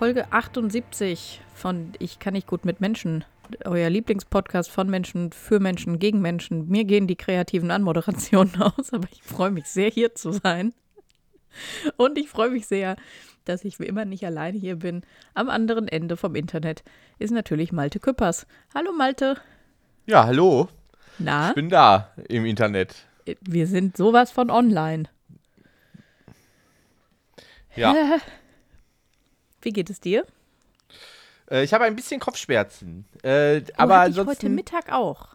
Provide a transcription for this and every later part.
Folge 78 von Ich kann nicht gut mit Menschen. Euer Lieblingspodcast von Menschen, für Menschen, gegen Menschen. Mir gehen die kreativen Anmoderationen aus, aber ich freue mich sehr, hier zu sein. Und ich freue mich sehr, dass ich wie immer nicht alleine hier bin. Am anderen Ende vom Internet ist natürlich Malte Küppers. Hallo Malte. Ja, hallo. Na? Ich bin da im Internet. Wir sind sowas von online. Ja. Wie geht es dir? Äh, ich habe ein bisschen Kopfschmerzen. Äh, Oh, aber ich heute Mittag auch.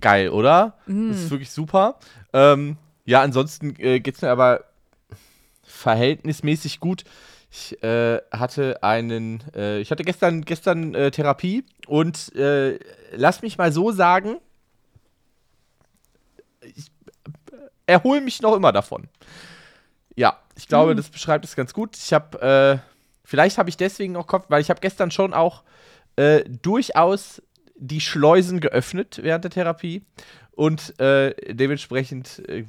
Geil, oder? Mm. Das ist wirklich super. Ähm, ja, ansonsten äh, geht es mir aber verhältnismäßig gut. Ich äh, hatte einen, äh, ich hatte gestern, gestern äh, Therapie und äh, lass mich mal so sagen, ich erhole mich noch immer davon. Ja, ich glaube, Mhm. das beschreibt es ganz gut. Ich habe, äh, vielleicht habe ich deswegen auch Kopf, weil ich habe gestern schon auch äh, durchaus die Schleusen geöffnet während der Therapie und äh, dementsprechend äh,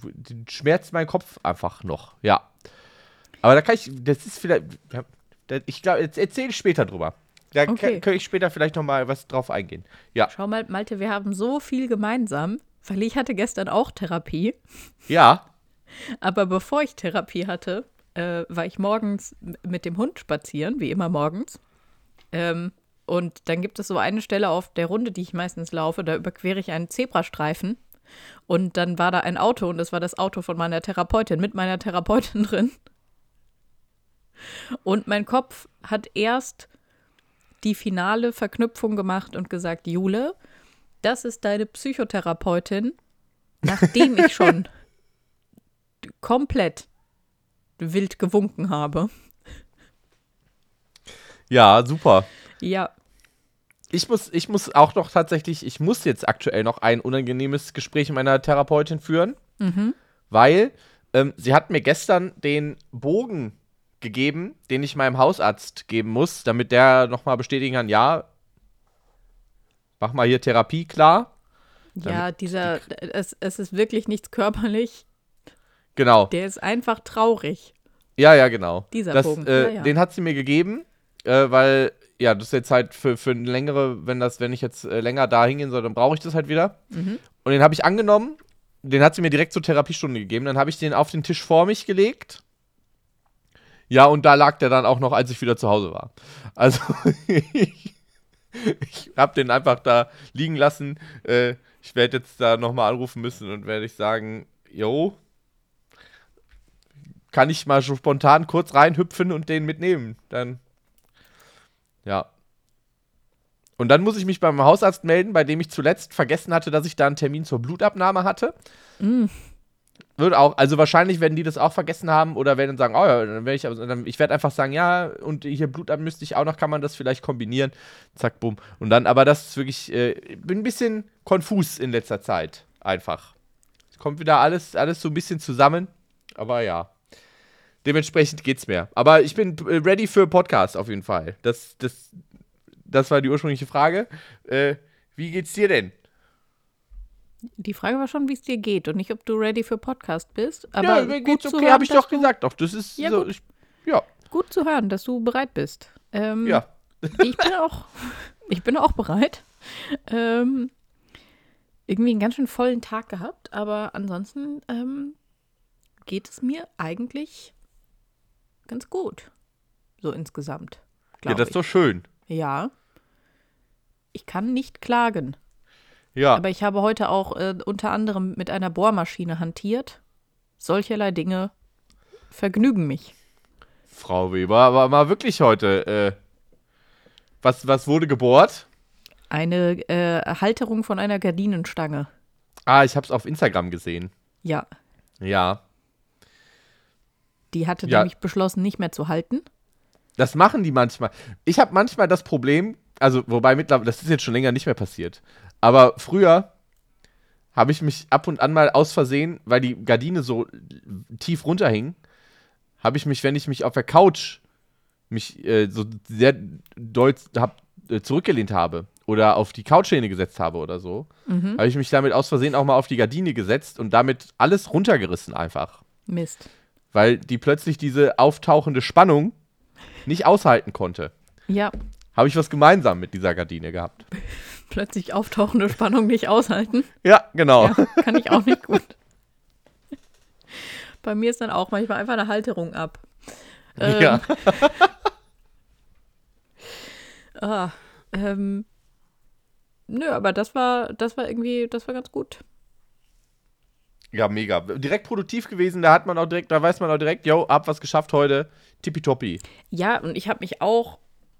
schmerzt mein Kopf einfach noch. Ja. Aber da kann ich, das ist vielleicht, ich glaube, jetzt erzähle ich später drüber. Da Okay. kann ich später vielleicht noch mal was drauf eingehen. Ja, Schau mal, Malte, wir haben so viel gemeinsam, weil ich hatte gestern auch Therapie. ja, Aber bevor ich Therapie hatte, äh, war ich morgens mit dem Hund spazieren, wie immer morgens. Ähm, und dann gibt es so eine Stelle auf der Runde, die ich meistens laufe, da überquere ich einen Zebrastreifen. Und dann war da ein Auto und das war das Auto von meiner Therapeutin, mit meiner Therapeutin drin. Und mein Kopf hat erst die finale Verknüpfung gemacht und gesagt, Jule, das ist deine Psychotherapeutin, nachdem ich schon komplett wild gewunken habe. ja, super. Ja, Ich muss, ich muss auch noch tatsächlich, ich muss jetzt aktuell noch ein unangenehmes Gespräch mit meiner Therapeutin führen, weil ähm, sie hat mir gestern den Bogen gegeben, den ich meinem Hausarzt geben muss, damit der nochmal bestätigen kann, ja, mach mal hier Therapie klar. ja, dieser, es, es ist wirklich nichts körperlich. Genau. Der ist einfach traurig. Ja, ja, genau. Dieser das, Bogen, Äh, ja, ja. Den hat sie mir gegeben, äh, weil, ja, das ist jetzt halt für, für eine längere, wenn das, wenn ich jetzt äh, länger da hingehen soll, dann brauche ich das halt wieder. Mhm. Und den habe ich angenommen, den hat sie mir direkt zur Therapiestunde gegeben, dann habe ich den auf den Tisch vor mich gelegt. Ja, und da lag der dann auch noch, als ich wieder zu Hause war. Also, ich, ich habe den einfach da liegen lassen. Äh, ich werde jetzt da nochmal anrufen müssen und werde ich sagen, jo, kann ich mal so spontan kurz reinhüpfen und den mitnehmen. Dann, ja. Und dann muss ich mich beim Hausarzt melden, bei dem ich zuletzt vergessen hatte, dass ich da einen Termin zur Blutabnahme hatte. Mm. Wird auch, also wahrscheinlich werden die das auch vergessen haben oder werden sagen, oh ja, dann werde ich, also dann, ich werde einfach sagen, ja, und hier Blutabnahme müsste ich auch noch, kann man das vielleicht kombinieren. Zack, bumm. Und dann, aber das ist wirklich, äh, ich bin ein bisschen konfus in letzter Zeit. Einfach. Es kommt wieder alles, alles so ein bisschen zusammen. Aber ja. Dementsprechend geht's mir. Aber ich bin äh, ready für Podcast auf jeden Fall. Das, das, das war die ursprüngliche Frage. Äh, wie geht's dir denn? Die Frage war schon, wie es dir geht und nicht, ob du ready für Podcast bist. Aber ja, mir gut geht's zu okay, hören, habe ich doch du, gesagt. Doch, das ist Ja, so. gut. Ich, ja, Gut zu hören, dass du bereit bist. Ähm, ja. Ich bin auch, ich bin auch bereit. Ähm, irgendwie einen ganz schön vollen Tag gehabt, aber ansonsten ähm, geht es mir eigentlich ganz gut. So insgesamt. Ja, das ist ich. doch schön. Ja. Ich kann nicht klagen. Ja. Aber ich habe heute auch äh, unter anderem mit einer Bohrmaschine hantiert. Solcherlei Dinge vergnügen mich. Frau Weber, aber mal wirklich heute. Äh, was, was wurde gebohrt? Eine äh, Halterung von einer Gardinenstange. Ah, ich habe es auf Instagram gesehen. Ja, Ja. Die hatte Ja. nämlich beschlossen, nicht mehr zu halten. Das machen die manchmal. Ich habe manchmal das Problem, also wobei mittlerweile, das ist jetzt schon länger nicht mehr passiert. Aber früher habe ich mich ab und an mal aus Versehen, weil die Gardine so tief runterhing, habe ich mich, wenn ich mich auf der Couch mich äh, so sehr doll hab, äh, zurückgelehnt habe oder auf die Couchlehne gesetzt habe oder so, habe ich mich damit aus Versehen auch mal auf die Gardine gesetzt und damit alles runtergerissen einfach. Mist. Weil die plötzlich diese auftauchende Spannung nicht aushalten konnte. Ja, habe ich was gemeinsam mit dieser Gardine gehabt. plötzlich auftauchende Spannung nicht aushalten. Ja, genau. Ja, kann ich auch nicht gut. Bei mir ist dann auch manchmal einfach eine Halterung ab. Ähm, Ja. Ah, ähm, nö, aber das war, das war irgendwie, das war ganz gut. Ja, mega. Direkt produktiv gewesen, da hat man auch direkt, da weiß man auch direkt, yo, hab was geschafft heute. Tippitoppi. Ja, und ich habe mich auch,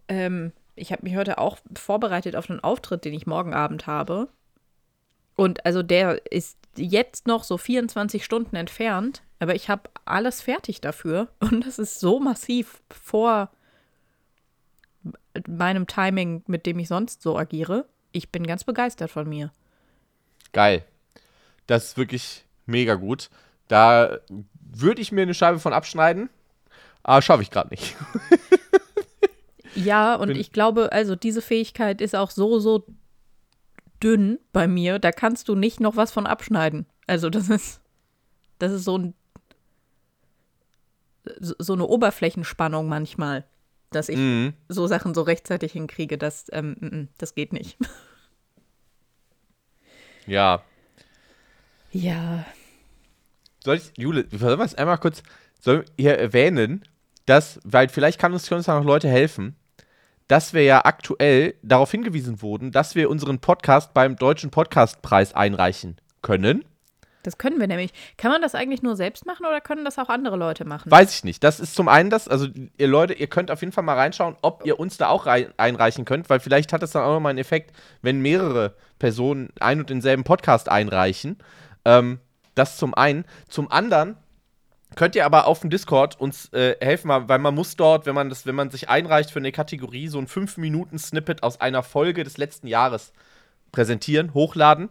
ähm, ich habe mich heute auch vorbereitet auf einen Auftritt, den ich morgen Abend habe. Und also der ist jetzt noch so 24 Stunden entfernt, aber ich habe alles fertig dafür. Und das ist so massiv vor meinem Timing, mit dem ich sonst so agiere. Ich bin ganz begeistert von mir. Geil. Das ist wirklich mega gut. Da würde ich mir eine Scheibe von abschneiden, aber schaffe ich gerade nicht. Ja, und Bin- ich glaube, also diese Fähigkeit ist auch so, so dünn bei mir, da kannst du nicht noch was von abschneiden. Also das ist, das ist so ein, so eine Oberflächenspannung manchmal, dass ich Mhm. so Sachen so rechtzeitig hinkriege, das, ähm, das geht nicht. Ja. Ja. Soll ich, Jule, sollen wir es einmal kurz wir hier erwähnen, dass, weil vielleicht kann uns, können uns da noch Leute helfen, dass wir ja aktuell darauf hingewiesen wurden, dass wir unseren Podcast beim Deutschen Podcastpreis einreichen können. Das können wir nämlich. Kann man das eigentlich nur selbst machen oder können das auch andere Leute machen? Weiß ich nicht. Das ist zum einen das, also ihr Leute, ihr könnt auf jeden Fall mal reinschauen, ob ihr uns da auch rein, einreichen könnt, weil vielleicht hat es dann auch nochmal einen Effekt, wenn mehrere Personen ein und denselben Podcast einreichen. Ähm, das zum einen. Zum anderen könnt ihr aber auf dem Discord uns äh, helfen, weil man muss dort, wenn man das, wenn man sich einreicht für eine Kategorie, so ein 5-Minuten-Snippet aus einer Folge des letzten Jahres präsentieren, hochladen.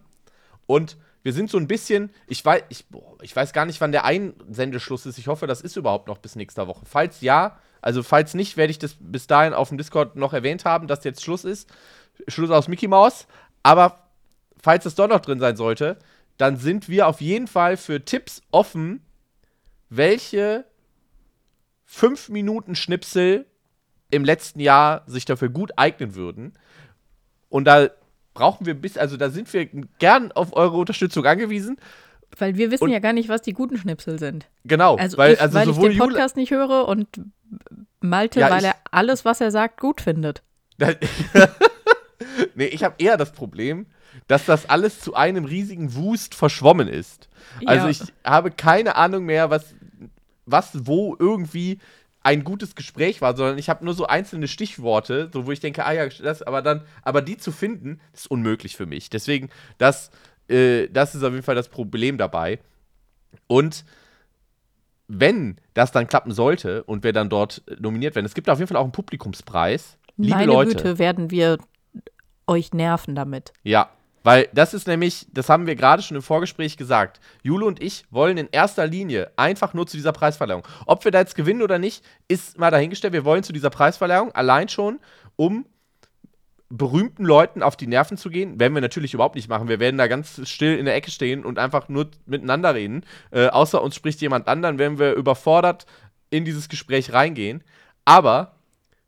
Und wir sind so ein bisschen, ich weiß, ich, ich weiß gar nicht, wann der Einsendeschluss ist. Ich hoffe, das ist überhaupt noch bis nächster Woche. Falls ja, also falls nicht, werde ich das bis dahin auf dem Discord noch erwähnt haben, dass jetzt Schluss ist. Schluss aus Mickey Mouse. Aber falls es doch noch drin sein sollte, dann sind wir auf jeden Fall für Tipps offen, welche 5 Minuten Schnipsel im letzten Jahr sich dafür gut eignen würden. Und da brauchen wir bis, also da sind wir gern auf eure Unterstützung angewiesen. Weil wir wissen Und- ja gar nicht, was die guten Schnipsel sind. Genau, Also, weil, ich, also weil ich den Jule, Podcast nicht höre und Malte, Ja, weil er alles, was er sagt, gut findet. nee, ich habe eher das Problem, dass das alles zu einem riesigen Wust verschwommen ist. Also Ja. ich habe keine Ahnung mehr, was, was wo irgendwie ein gutes Gespräch war, sondern ich habe nur so einzelne Stichworte, so wo ich denke, ah ja, das, aber dann, aber die zu finden, ist unmöglich für mich. Deswegen, das, äh, das ist auf jeden Fall das Problem dabei. Und wenn das dann klappen sollte und wir dann dort nominiert werden, es gibt auf jeden Fall auch einen Publikumspreis. Liebe Meine Leute. Güte, werden wir euch nerven damit. Ja, weil das ist nämlich, das haben wir gerade schon im Vorgespräch gesagt. Jule und ich wollen in erster Linie einfach nur zu dieser Preisverleihung. Ob wir da jetzt gewinnen oder nicht, ist mal dahingestellt. Wir wollen zu dieser Preisverleihung allein schon, um berühmten Leuten auf die Nerven zu gehen. Werden wir natürlich überhaupt nicht machen. Wir werden da ganz still in der Ecke stehen und einfach nur miteinander reden. Äh, außer uns spricht jemand an, dann werden wir überfordert in dieses Gespräch reingehen. Aber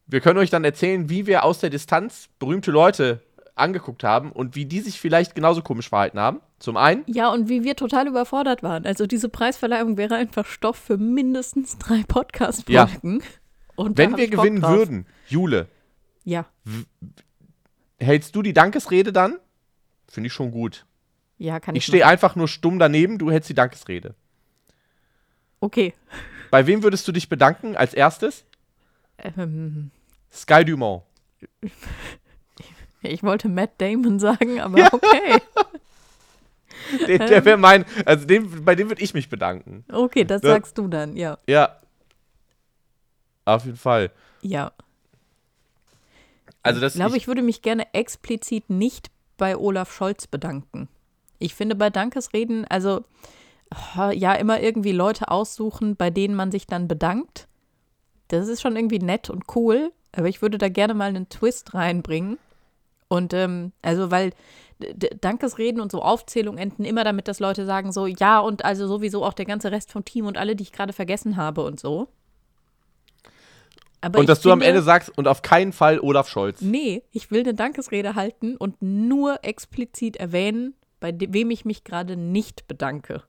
wir können euch dann erzählen, wie wir aus der Distanz berühmte Leute angeguckt haben und wie die sich vielleicht genauso komisch verhalten haben. Zum einen. Ja, und wie wir total überfordert waren. Also diese Preisverleihung wäre einfach Stoff für mindestens drei Podcast-Folgen. Und da Wenn wir gewinnen drauf. würden, Jule, Ja, hältst du die Dankesrede dann? Finde ich schon gut. ja, kann ich. Ich stehe einfach nur stumm daneben, du hältst die Dankesrede. Okay. Bei wem würdest du dich bedanken als erstes? Ähm, Sky Dumont. ich wollte Matt Damon sagen, aber Ja. okay. Der, der wäre mein, also dem, bei dem würde ich mich bedanken. Okay, das Ja. sagst du dann, ja. Ja. Auf jeden Fall. Ja. Also das Ich glaube, ich würde mich gerne explizit nicht bei Olaf Scholz bedanken. Ich finde bei Dankesreden, also oh, ja, immer irgendwie Leute aussuchen, bei denen man sich dann bedankt. Das ist schon irgendwie nett und cool, aber ich würde da gerne mal einen Twist reinbringen. Und ähm, also, weil Dankesreden und so Aufzählungen enden immer damit, dass Leute sagen so, ja, und also sowieso auch der ganze Rest vom Team und alle, die ich gerade vergessen habe und so. Aber und dass du am finde- Ende sagst, und auf keinen Fall Olaf Scholz. Nee, ich will eine Dankesrede halten und nur explizit erwähnen, bei wem ich mich gerade nicht bedanke.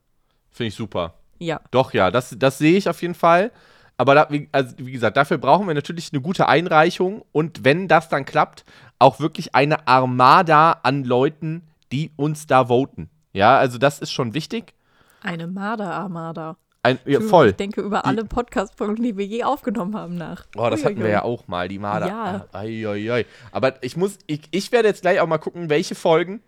Finde ich super. Ja. Doch, ja, das, das sehe ich auf jeden Fall. Aber da, wie, also, wie gesagt, dafür brauchen wir natürlich eine gute Einreichung und wenn das dann klappt, auch wirklich eine Armada an Leuten, die uns da voten. Ja, also das ist schon wichtig. Eine Marder-Armada. Ein, ja, Ich voll. denke über alle Podcast-Folgen, die wir je aufgenommen haben, nach. Oh, das hatten wir Uiuiui. ja auch mal, die Marder. Ja. Ai, ai. Aber ich muss, ich, ich werde jetzt gleich auch mal gucken, welche Folgen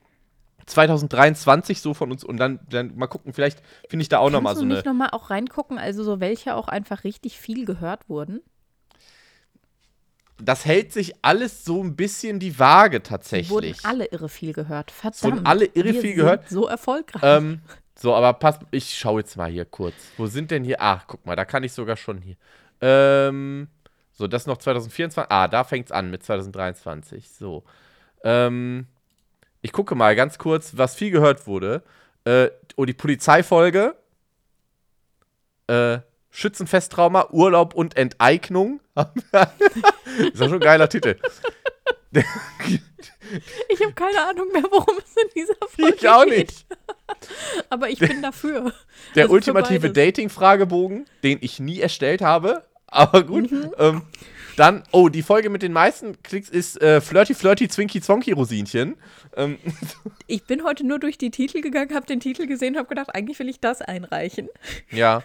2023 so von uns und dann, dann mal gucken, vielleicht finde ich da auch nochmal Kannst so du eine. nicht nochmal auch reingucken, also so welche auch einfach richtig viel gehört wurden? Das hält sich alles so ein bisschen die Waage tatsächlich. wurden alle irre viel gehört. Verdammt. Wurden alle irre viel gehört? so erfolgreich. Ähm, so, aber pass, ich schaue jetzt mal hier kurz. Wo sind denn hier? Ach, guck mal, da kann ich sogar schon hier. Ähm, so, das noch 2024. Ah, da fängt es an mit 2023. So. Ähm, ich gucke mal ganz kurz, was viel gehört wurde. Äh, oh, die Polizeifolge. Äh, Schützenfesttrauma, Urlaub und Enteignung. ist doch schon ein geiler Titel. ich habe keine Ahnung mehr, worum es in dieser Folge Ich auch geht. nicht. Aber ich bin dafür. Der Also ultimative. Dating-Fragebogen, den ich nie erstellt habe. Aber gut. Mhm. Ähm, dann, oh, die Folge mit den meisten Klicks ist äh, Flirty Flirty Zwinky Zwonky Rosinchen. Ähm, Ich bin heute nur durch die Titel gegangen, habe den Titel gesehen, habe gedacht, eigentlich will ich das einreichen. ja.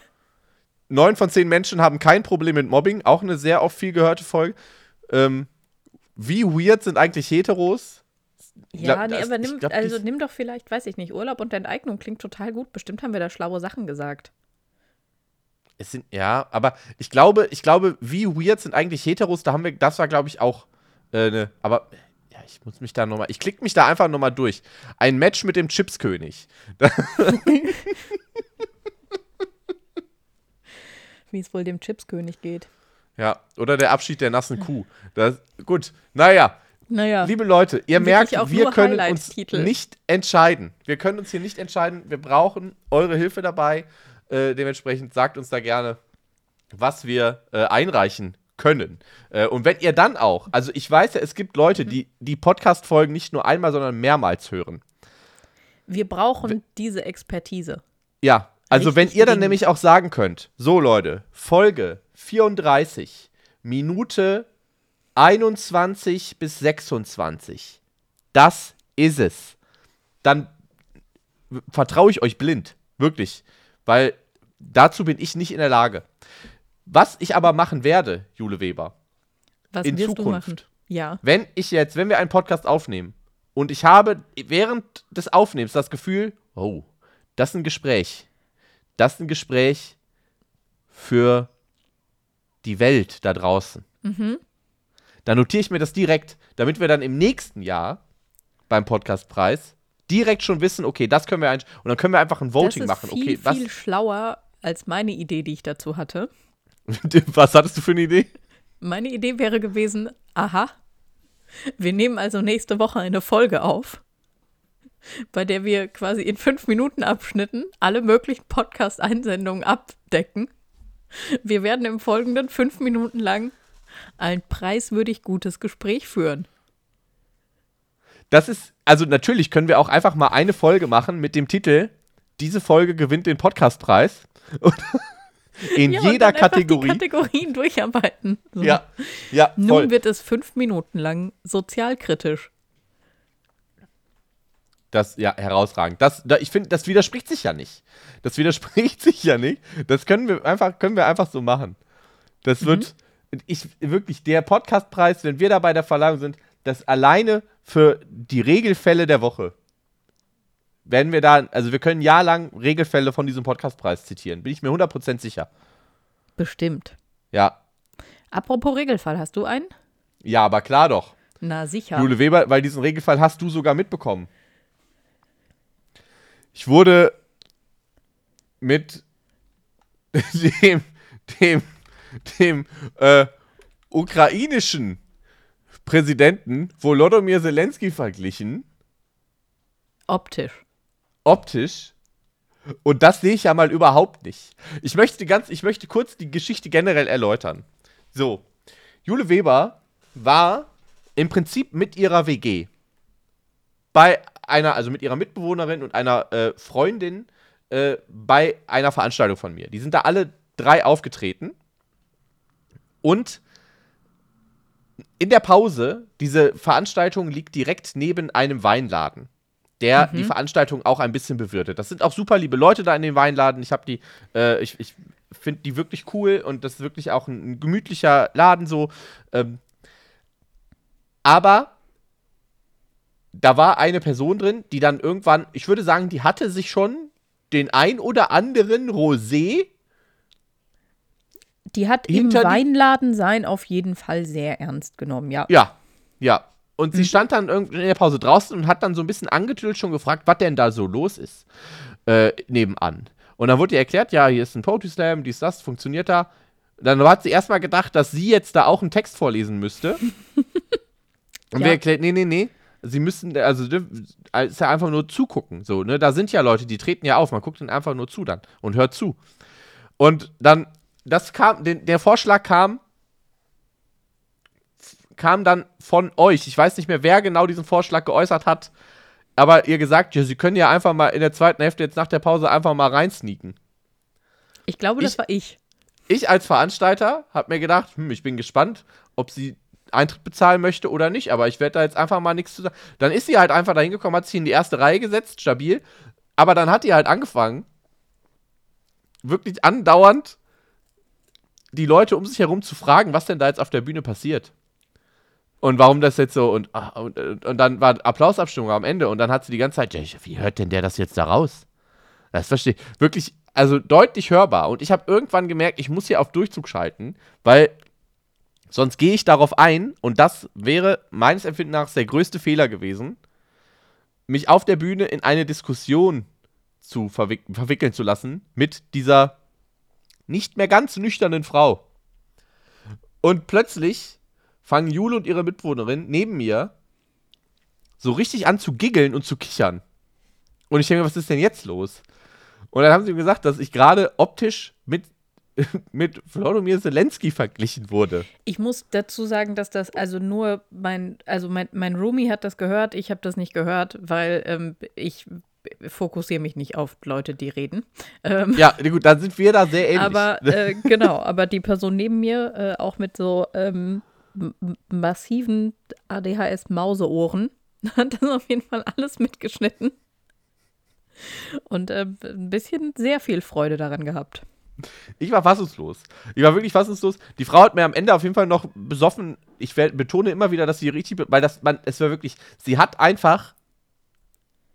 Neun von zehn Menschen haben kein Problem mit Mobbing. Auch eine sehr oft viel gehörte Folge. Ähm, wie weird sind eigentlich Heteros? Ja, glaub, nee, das- aber nimm, glaub, also nimm doch vielleicht, weiß ich nicht, Urlaub und Enteignung klingt total gut. Bestimmt haben wir da schlaue Sachen gesagt. Es sind, ja, aber ich glaube, ich glaube, wie weird sind eigentlich Heteros? Da haben wir, das war, glaube ich, auch äh, ne, aber ja, ich muss mich da nochmal, ich klicke mich da einfach nochmal durch. Ein Match mit dem Chipskönig. Wie es wohl dem Chipskönig geht. Ja, oder der Abschied der nassen Kuh. Das, gut, naja, Naja, liebe Leute, ihr merkt, wir können uns nicht entscheiden. Wir können uns hier nicht entscheiden. Wir brauchen eure Hilfe dabei. Äh, dementsprechend sagt uns da gerne, was wir äh, einreichen können. Äh, und wenn ihr dann auch, also ich weiß ja, es gibt Leute, die die Podcast-Folgen nicht nur einmal, sondern mehrmals hören. wir brauchen diese Expertise. Ja, also wenn ihr dann nämlich auch sagen könnt, so Leute, Folge 34, Minute 21 bis 26, das ist es. Dann vertraue ich euch blind, wirklich, weil dazu bin ich nicht in der Lage. Was ich aber machen werde, Jule Weber, Was In Zukunft. Ja. wenn ich jetzt, wenn wir einen Podcast aufnehmen und ich habe während des Aufnehmens das Gefühl, oh, das ist ein Gespräch. Das ist ein Gespräch für die Welt da draußen. Dann notiere ich mir das direkt, damit wir dann im nächsten Jahr beim Podcastpreis direkt schon wissen, okay, das können wir ein und dann können wir einfach ein Voting das ist machen. viel, Okay, was, viel schlauer als meine Idee, die ich dazu hatte. was hattest du für eine Idee? Meine Idee wäre gewesen, aha, wir nehmen also nächste Woche eine Folge auf, bei der wir quasi in fünf Minuten Abschnitten alle möglichen Podcast-Einsendungen abdecken. Wir werden im Folgenden fünf Minuten lang ein preiswürdig gutes Gespräch führen. Das ist, also natürlich können wir auch einfach mal eine Folge machen mit dem Titel Diese Folge gewinnt den Podcastpreis. In Ja, jeder Kategorie. Kategorien durcharbeiten. So. ja, ja, Nun voll. wird es fünf Minuten lang sozialkritisch. Das, ja, herausragend. Das, da, ich finde, das widerspricht sich ja nicht. Das widerspricht sich ja nicht. Das können wir einfach, können wir einfach so machen. Das wird, ich, wirklich, der Podcastpreis, wenn wir da bei der Verleihung sind, das alleine für die Regelfälle der Woche. Werden wir da, also wir können jahrelang Regelfälle von diesem Podcastpreis zitieren. Bin ich mir 100% sicher. Bestimmt. Ja. Apropos Regelfall, hast du einen? Ja, aber klar doch. Na sicher. Jule Weber, weil diesen Regelfall hast du sogar mitbekommen. Ich wurde mit dem, dem, dem äh, ukrainischen Präsidenten Volodymyr Zelensky verglichen, Optisch. optisch. Und das sehe ich ja mal überhaupt nicht. Ich möchte ganz, ich möchte kurz die Geschichte generell erläutern. So, Jule Weber war im Prinzip mit ihrer WG bei einer, also mit ihrer Mitbewohnerin und einer äh, Freundin äh, bei einer Veranstaltung von mir. Die sind da alle drei aufgetreten. Und in der Pause, diese Veranstaltung liegt direkt neben einem Weinladen, der mhm. die Veranstaltung auch ein bisschen bewirtet. Das sind auch super liebe Leute da in dem Weinladen. Ich habe die, äh, ich, ich finde die wirklich cool und das ist wirklich auch ein, ein gemütlicher Laden so. Ähm, aber da war eine Person drin, die dann irgendwann, ich würde sagen, die hatte sich schon den ein oder anderen Rosé. Die hat im Weinladen sein auf jeden Fall sehr ernst genommen, ja. Ja, ja. Und mhm. sie stand dann in der Pause draußen und hat dann so ein bisschen angetüdelt schon gefragt, was denn da so los ist, äh, nebenan. Und dann wurde ihr erklärt, ja, hier ist ein Poetry Slam, dies, das, funktioniert da. Dann hat sie erstmal gedacht, dass sie jetzt da auch einen Text vorlesen müsste. und ja. wir erklärt, nee, nee, nee. Sie müssen, also ist ja einfach nur zugucken. So, ne? Da sind ja Leute, die treten ja auf. Man guckt ihnen einfach nur zu dann und hört zu. Und dann, das kam, den, der Vorschlag kam, kam dann von euch. Ich weiß nicht mehr, wer genau diesen Vorschlag geäußert hat aber ihr gesagt, ja, sie können ja einfach mal in der zweiten Hälfte jetzt nach der Pause einfach mal reinsneaken. Ich glaube, das ich, war ich. Ich als Veranstalter habe mir gedacht, hm, ich bin gespannt, ob sie Eintritt bezahlen möchte oder nicht, aber ich werde da jetzt einfach mal nichts zu sagen. Dann ist sie halt einfach dahin gekommen, hat sich in die erste Reihe gesetzt, stabil, aber dann hat die halt angefangen, wirklich andauernd die Leute um sich herum zu fragen, was denn da jetzt auf der Bühne passiert. Und warum das jetzt so und, ah, und, und dann war Applausabstimmung am Ende und dann hat sie die ganze Zeit, wie hört denn der das jetzt da raus? Das verstehe ich. Wirklich, also deutlich hörbar. Und ich habe irgendwann gemerkt, ich muss hier auf Durchzug schalten, weil sonst gehe ich darauf ein und das wäre meines Empfindens der größte Fehler gewesen, mich auf der Bühne in eine Diskussion zu verwick verwickeln zu lassen mit dieser nicht mehr ganz nüchternen Frau. Und plötzlich fangen Jule und ihre Mitwohnerin neben mir so richtig an zu giggeln und zu kichern. Und ich denke mir, was ist denn jetzt los? Und dann haben sie mir gesagt, dass ich gerade optisch mit, mit Volodymyr Zelensky verglichen wurde. Ich muss dazu sagen, dass das also nur mein, also mein, mein Roomie hat das gehört, ich habe das nicht gehört, weil ähm, ich fokussiere mich nicht auf Leute, die reden. Ähm, ja, gut, dann sind wir da sehr ähnlich. Aber äh, genau, aber die Person neben mir, äh, auch mit so ähm, massiven ADHS-Mauseohren. Hat das auf jeden Fall alles mitgeschnitten. Und äh, ein bisschen sehr viel Freude daran gehabt. Ich war fassungslos. Ich war wirklich fassungslos. Die Frau hat mir am Ende auf jeden Fall noch besoffen. Ich betone immer wieder, dass sie richtig, weil das, man, es war wirklich, sie hat einfach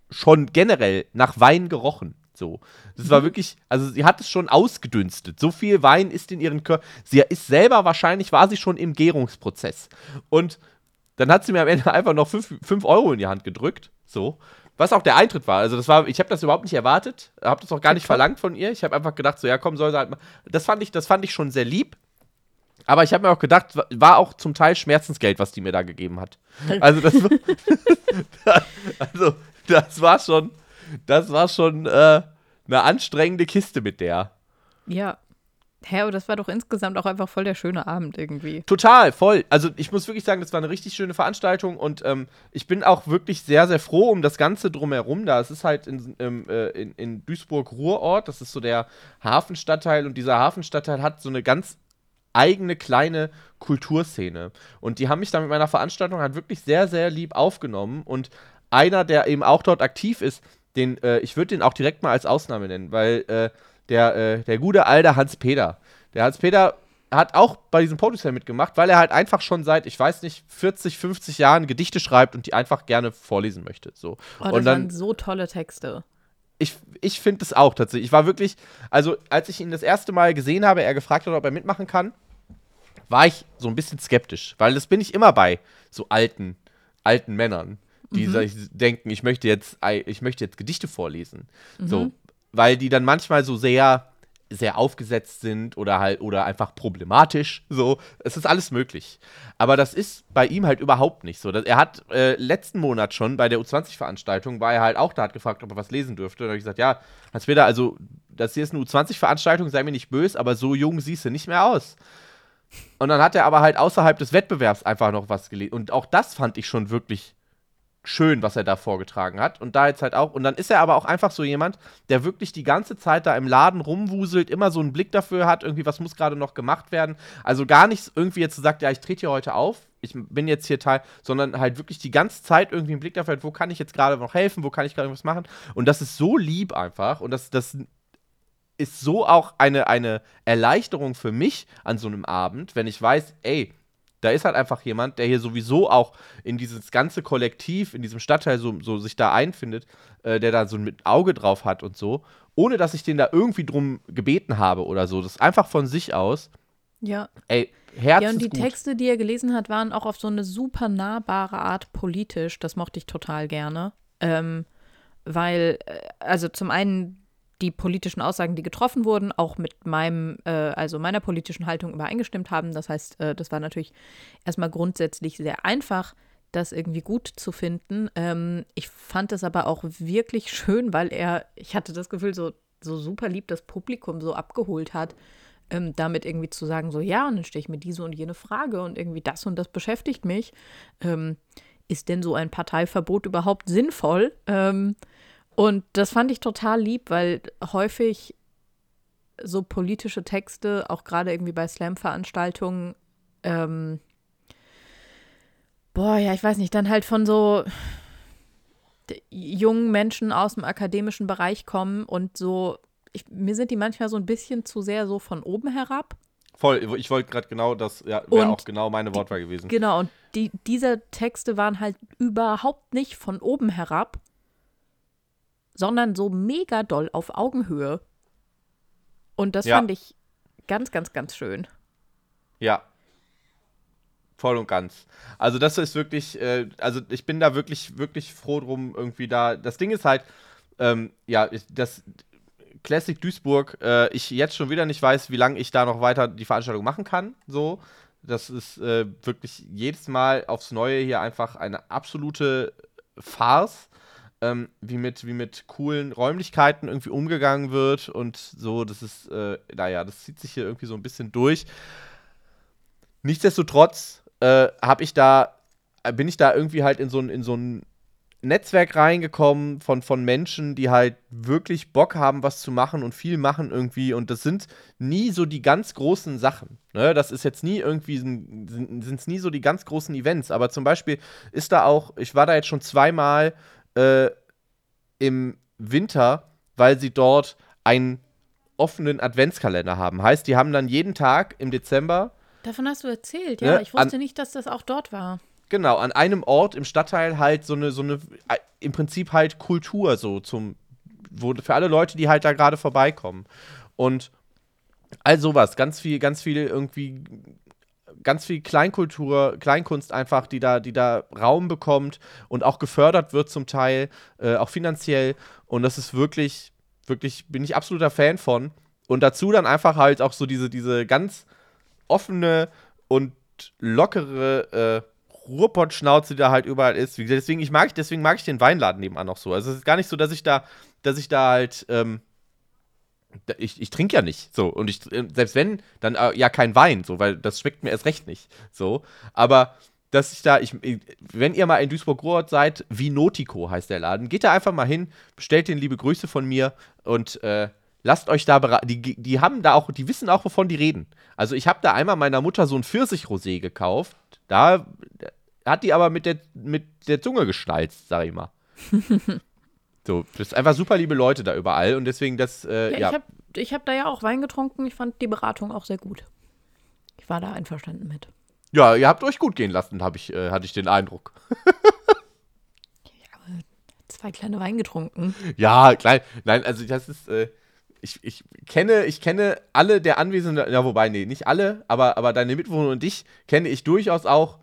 schon generell nach Wein gerochen. So. Das war mhm. wirklich, also sie hat es schon ausgedünstet. So viel Wein ist in ihren Körper. Sie ist selber wahrscheinlich, war sie schon im Gärungsprozess. Und dann hat sie mir am Ende einfach noch 5 Euro in die Hand gedrückt. So. Was auch der Eintritt war. Also, das war, ich habe das überhaupt nicht erwartet. Habe das auch gar nicht verlangt von ihr. Ich habe einfach gedacht, so, ja, komm, soll sie halt mal. Das fand ich, das fand ich schon sehr lieb. Aber ich habe mir auch gedacht, war auch zum Teil Schmerzensgeld, was die mir da gegeben hat. Also, das war, also, das war schon, das war schon äh, eine anstrengende Kiste mit der. Ja. Hä, aber das war doch insgesamt auch einfach voll der schöne Abend irgendwie. Total, voll. Also ich muss wirklich sagen, das war eine richtig schöne Veranstaltung und ähm, ich bin auch wirklich sehr, sehr froh um das Ganze drumherum da. Es ist halt in, ähm, äh, in, in Duisburg-Ruhrort, das ist so der Hafenstadtteil und dieser Hafenstadtteil hat so eine ganz eigene kleine Kulturszene. Und die haben mich da mit meiner Veranstaltung halt wirklich sehr, sehr lieb aufgenommen und einer, der eben auch dort aktiv ist, den, äh, ich würde den auch direkt mal als Ausnahme nennen, weil äh, der, äh, der gute alte Hans-Peter, der Hans-Peter hat auch bei diesem Poetry mitgemacht, weil er halt einfach schon seit, ich weiß nicht, 40, 50 Jahren Gedichte schreibt und die einfach gerne vorlesen möchte. So. Oh, das und dann, waren so tolle Texte. Ich, ich finde es auch tatsächlich. Ich war wirklich, also als ich ihn das erste Mal gesehen habe, er gefragt hat, ob er mitmachen kann, war ich so ein bisschen skeptisch, weil das bin ich immer bei so alten, alten Männern die mhm. denken, ich möchte jetzt, ich möchte jetzt Gedichte vorlesen. Mhm. So, weil die dann manchmal so sehr, sehr aufgesetzt sind oder halt oder einfach problematisch. So, es ist alles möglich. Aber das ist bei ihm halt überhaupt nicht so. Er hat äh, letzten Monat schon bei der U20-Veranstaltung war er halt auch da, hat gefragt, ob er was lesen dürfte. Und habe ich gesagt, ja, Hans Peter, also das hier ist eine U20-Veranstaltung, sei mir nicht böse, aber so jung siehst du nicht mehr aus. Und dann hat er aber halt außerhalb des Wettbewerbs einfach noch was gelesen. Und auch das fand ich schon wirklich schön, was er da vorgetragen hat. Und da jetzt halt auch. Und dann ist er aber auch einfach so jemand, der wirklich die ganze Zeit da im Laden rumwuselt, immer so einen Blick dafür hat, irgendwie, was muss gerade noch gemacht werden. Also gar nichts irgendwie jetzt sagt, ja, ich trete hier heute auf, ich bin jetzt hier Teil, sondern halt wirklich die ganze Zeit irgendwie einen Blick dafür hat, wo kann ich jetzt gerade noch helfen, wo kann ich gerade irgendwas machen. Und das ist so lieb einfach. Und das, das ist so auch eine, eine Erleichterung für mich an so einem Abend, wenn ich weiß, ey, da ist halt einfach jemand, der hier sowieso auch in dieses ganze Kollektiv, in diesem Stadtteil so, so sich da einfindet, äh, der da so ein Auge drauf hat und so, ohne dass ich den da irgendwie drum gebeten habe oder so. Das ist einfach von sich aus. Ja. Ey, Herz Ja, und die gut. Texte, die er gelesen hat, waren auch auf so eine super nahbare Art politisch. Das mochte ich total gerne. Ähm, weil, äh, also zum einen die politischen Aussagen, die getroffen wurden, auch mit meinem, äh, also meiner politischen Haltung übereingestimmt haben. Das heißt, äh, das war natürlich erstmal grundsätzlich sehr einfach, das irgendwie gut zu finden. Ähm, ich fand es aber auch wirklich schön, weil er, ich hatte das Gefühl, so, so super lieb das Publikum so abgeholt hat ähm, damit irgendwie zu sagen, so ja, und dann stelle ich mir diese und jene Frage und irgendwie das und das beschäftigt mich. Ähm, ist denn so ein Parteiverbot überhaupt sinnvoll? Ähm, und das fand ich total lieb, weil häufig so politische Texte, auch gerade irgendwie bei Slam-Veranstaltungen, ähm, boah, ja, ich weiß nicht, dann halt von so jungen Menschen aus dem akademischen Bereich kommen und so, ich, mir sind die manchmal so ein bisschen zu sehr so von oben herab. Voll, ich wollte gerade genau das, ja, wäre auch genau meine Wortwahl gewesen. Genau, und die, diese Texte waren halt überhaupt nicht von oben herab, sondern so mega doll auf Augenhöhe. Und das Ja. fand ich ganz, ganz, ganz schön. Ja. Voll und ganz. Also das ist wirklich, äh, also ich bin da wirklich, wirklich froh drum, irgendwie da. Das Ding ist halt, ähm, ja, das Classic Duisburg, äh, ich jetzt schon wieder nicht weiß, wie lange ich da noch weiter die Veranstaltung machen kann. So. Das ist äh, wirklich jedes Mal aufs Neue hier einfach eine absolute Farce. Ähm, wie, mit, wie mit coolen Räumlichkeiten irgendwie umgegangen wird und so, das ist, äh, naja, das zieht sich hier irgendwie so ein bisschen durch. Nichtsdestotrotz äh, habe ich da, äh, bin ich da irgendwie halt in so ein, in so ein Netzwerk reingekommen von, von Menschen, die halt wirklich Bock haben, was zu machen und viel machen irgendwie. Und das sind nie so die ganz großen Sachen. Ne? Das ist jetzt nie irgendwie, sind es nie so die ganz großen Events. Aber zum Beispiel ist da auch, ich war da jetzt schon zweimal äh, im Winter, weil sie dort einen offenen Adventskalender haben. Heißt, die haben dann jeden Tag im Dezember Davon hast du erzählt, ja. Ne, Ich wusste an- nicht, dass das auch dort war. Genau, an einem Ort im Stadtteil halt so eine, so eine, äh, im Prinzip halt Kultur so zum, wo für alle Leute, die halt da gerade vorbeikommen. Und all sowas, ganz viel, ganz viel irgendwie, ganz viel Kleinkultur, Kleinkunst einfach, die da, die da Raum bekommt und auch gefördert wird zum Teil, äh, auch finanziell. Und das ist wirklich, wirklich, bin ich absoluter Fan von. Und dazu dann einfach halt auch so diese, diese ganz offene und lockere äh, Ruhrpott-Schnauze, die da halt überall ist. Deswegen, ich mag, deswegen mag ich den Weinladen nebenan noch so. Also es ist gar nicht so, dass ich da, dass ich da halt, ähm, ich, ich trinke ja nicht so. Und ich, äh, selbst wenn, dann äh, ja kein Wein, so, weil das schmeckt mir erst recht nicht. So. Aber dass ich da, ich, ich- wenn ihr mal in Duisburg-Ruhrort seid, Vinotico heißt der Laden, geht da einfach mal hin, bestellt den liebe Grüße von mir und äh, lasst euch da beraten. Die, die haben da auch, die wissen auch, wovon die reden. Also ich habe da einmal meiner Mutter so ein Pfirsich-Rosé gekauft. Da hat die aber mit der, mit der Zunge geschnalzt, sag ich mal. so, das ist einfach super liebe Leute da überall und deswegen das, äh, Ja, ja. ich habe ich hab da ja auch Wein getrunken. Ich fand die Beratung auch sehr gut. Ich war da einverstanden mit. ja, ihr habt euch gut gehen lassen, hab ich, äh, hatte ich den Eindruck. Zwei kleine Wein getrunken. Ja, klein, nein, also das ist, äh, ich, ich kenne, ich kenne alle der Anwesenden, ja, wobei, nee, nicht alle, aber, aber deine Mitbewohner und dich kenne ich durchaus auch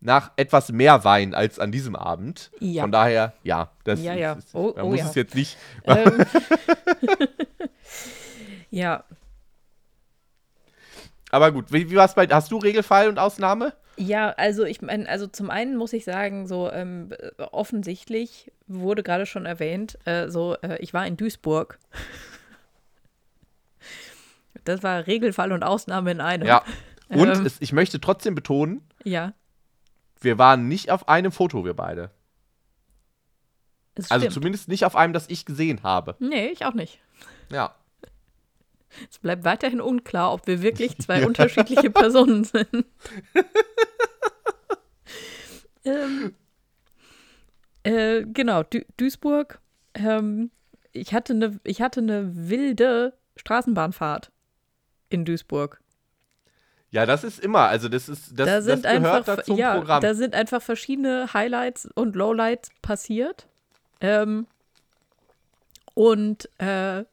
nach etwas mehr Wein als an diesem Abend. Ja. Von daher, ja, das Ja, ja. Ist, Oh, man oh, muss ja. es jetzt nicht. ähm, ja, Aber gut, wie, wie war's bei, hast du Regelfall und Ausnahme? Ja, also ich meine, also zum einen muss ich sagen, so ähm, äh, offensichtlich wurde gerade schon erwähnt, äh, so äh, ich war in Duisburg. Das war Regelfall und Ausnahme in einem. Ja, Und Ähm. es, ich möchte trotzdem betonen, Ja. Wir waren nicht auf einem Foto, wir beide. Es Also stimmt. zumindest nicht auf einem, das ich gesehen habe. Nee, ich auch nicht. Ja. Es bleibt weiterhin unklar, ob wir wirklich zwei unterschiedliche Personen sind. ähm, äh, genau, Dü Duisburg. Ähm, ich, hatte eine, ich hatte eine wilde Straßenbahnfahrt in Duisburg. Ja, das ist immer, also das ist, das, da sind das gehört einfach, da zum ja, Programm. da sind einfach verschiedene Highlights und Lowlights passiert. Ähm, und äh,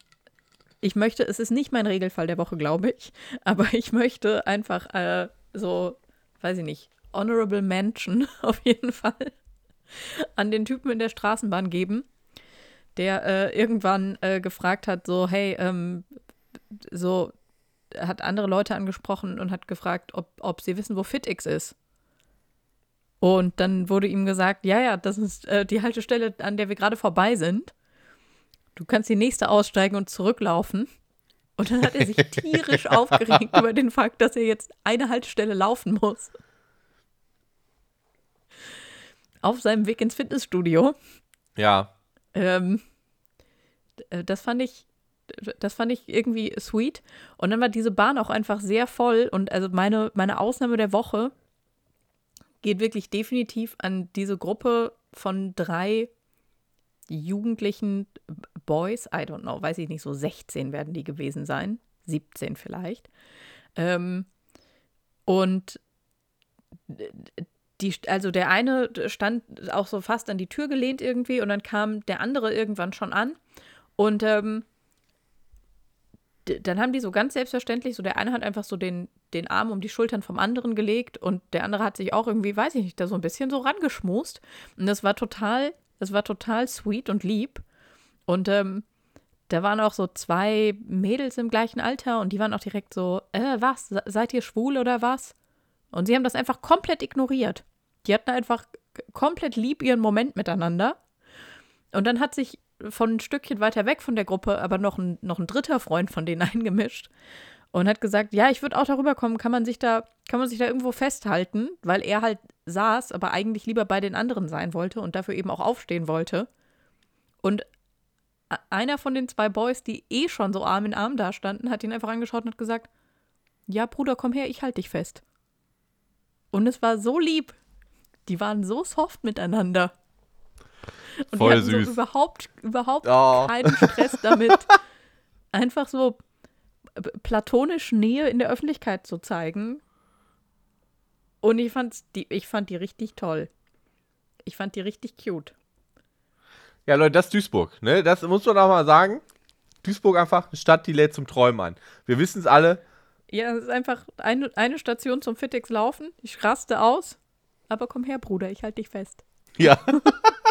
ich möchte, es ist nicht mein Regelfall der Woche, glaube ich, aber ich möchte einfach äh, so, weiß ich nicht, Honorable Mention auf jeden Fall an den Typen in der Straßenbahn geben, der äh, irgendwann äh, gefragt hat, so, hey, ähm, so, hat andere Leute angesprochen und hat gefragt, ob, ob sie wissen, wo FitX ist. Und dann wurde ihm gesagt, ja, ja, das ist äh, die Haltestelle, an der wir gerade vorbei sind. Du kannst die nächste aussteigen und zurücklaufen. Und dann hat er sich tierisch aufgeregt über den Fakt, dass er jetzt eine Haltestelle laufen muss. Auf seinem Weg ins Fitnessstudio. ja. Ähm, äh, das fand ich, das fand ich irgendwie sweet. Und dann war diese Bahn auch einfach sehr voll. Und also meine, meine Ausnahme der Woche geht wirklich definitiv an diese Gruppe von drei jugendlichen Boys, I don't know, weiß ich nicht, so 16 werden die gewesen sein, 17 vielleicht. Ähm, und die, also der eine stand auch so fast an die Tür gelehnt irgendwie und dann kam der andere irgendwann schon an und ähm, dann haben die so ganz selbstverständlich, so der eine hat einfach so den, den Arm um die Schultern vom anderen gelegt und der andere hat sich auch irgendwie, weiß ich nicht, da so ein bisschen so rangeschmust und das war total, das war total sweet und lieb und ähm, da waren auch so zwei Mädels im gleichen Alter und die waren auch direkt so, äh, was, Se- seid ihr schwul oder was? Und sie haben das einfach komplett ignoriert. Die hatten einfach komplett lieb ihren Moment miteinander. Und dann hat sich von ein Stückchen weiter weg von der Gruppe aber noch ein, noch ein dritter Freund von denen eingemischt und hat gesagt, ja, ich würde auch darüber kommen, kann man sich da, kann man sich da irgendwo festhalten, weil er halt saß, aber eigentlich lieber bei den anderen sein wollte und dafür eben auch aufstehen wollte. Und einer von den zwei Boys, die eh schon so Arm in Arm da standen, hat ihn einfach angeschaut und hat gesagt, ja, Bruder, komm her, ich halte dich fest. Und es war so lieb. Die waren so soft miteinander. Und Voll die hatten süß. so überhaupt, überhaupt Oh. keinen Stress damit, einfach so platonisch Nähe in der Öffentlichkeit zu zeigen. Und ich, fand's die, ich fand die richtig toll. Ich fand die richtig cute. Ja, Leute, das ist Duisburg, ne? Das muss man auch mal sagen. Duisburg einfach eine Stadt, die lädt zum Träumen ein. Wir wissen es alle. Ja, es ist einfach eine, eine Station zum Fitix laufen. Ich raste aus. Aber komm her, Bruder, ich halte dich fest. Ja.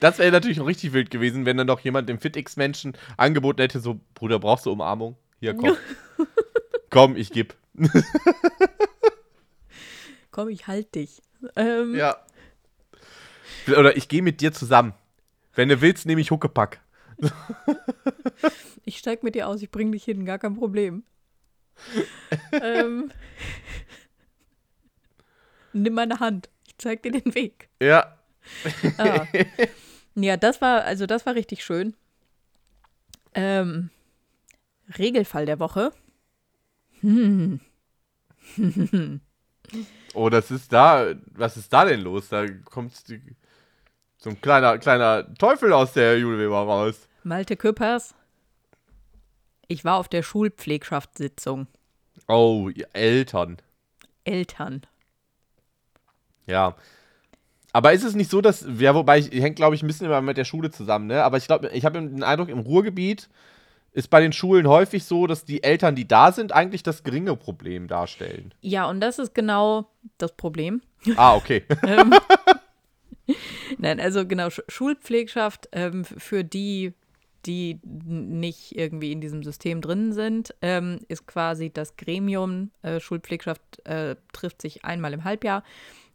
Das wäre natürlich noch richtig wild gewesen, wenn dann doch jemand dem FitX-Menschen angeboten hätte, so, Bruder, brauchst du Umarmung? Hier, komm. komm, ich geb. Komm, ich halte dich. Ähm, Ja. Oder ich gehe mit dir zusammen. Wenn du willst, nehme ich Huckepack. Ich steig mit dir aus, ich bring dich hin, gar kein Problem. ähm, nimm meine Hand, ich zeig dir den Weg. Ja. Ah. Ja, das war, also das war richtig schön. Ähm, Regelfall der Woche. Hm. Oh, das ist da. Was ist da denn los? Da kommt so ein kleiner, kleiner Teufel aus der Juleweber raus. Malte Küppers. Ich war auf der Schulpflegschaftssitzung. Oh, Eltern. Eltern. Ja. Aber ist es nicht so, dass, ja, wobei ich hängt, glaube ich, ein bisschen immer mit der Schule zusammen, ne? Aber ich glaube, ich habe den Eindruck, im Ruhrgebiet ist bei den Schulen häufig so, dass die Eltern, die da sind, eigentlich das geringe Problem darstellen. Ja, und das ist genau das Problem. Ah, okay. ähm, Nein, also genau, Sch Schulpflegschaft ähm, für die, die nicht irgendwie in diesem System drin sind, ähm, ist quasi das Gremium. Äh, Schulpflegschaft äh, trifft sich einmal im Halbjahr.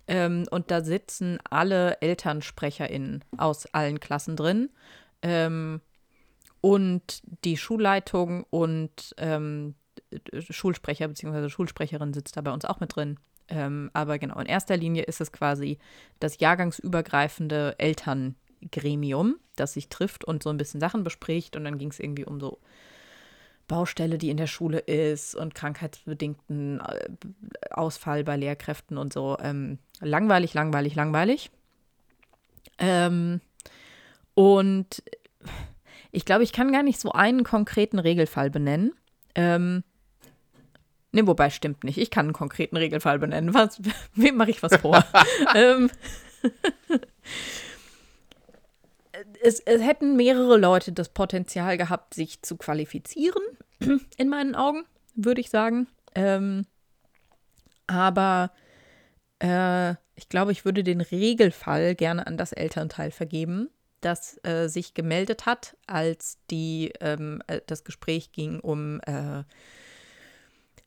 Ähm, und da sitzen alle ElternsprecherInnen aus allen Klassen drin. Ähm, und die Schulleitung und ähm, äh, Schulsprecher bzw. Schulsprecherin sitzt da bei uns auch mit drin. Ähm, aber genau, in erster Linie ist es quasi das jahrgangsübergreifende Elterngremium, das sich trifft und so ein bisschen Sachen bespricht. Und dann ging es irgendwie um so Baustelle, die in der Schule ist und krankheitsbedingten äh, Ausfall bei Lehrkräften und so. Ähm, langweilig, langweilig, langweilig. Ähm, und ich glaube, ich kann gar nicht so einen konkreten Regelfall benennen. Ähm, ne, wobei stimmt nicht. Ich kann einen konkreten Regelfall benennen. Was, wem mache ich was vor? ähm, es, es hätten mehrere Leute das Potenzial gehabt, sich zu qualifizieren, in meinen Augen, würde ich sagen. Ähm, aber äh, ich glaube, ich würde den Regelfall gerne an das Elternteil vergeben, das äh, sich gemeldet hat, als die, ähm, äh, das Gespräch ging um äh,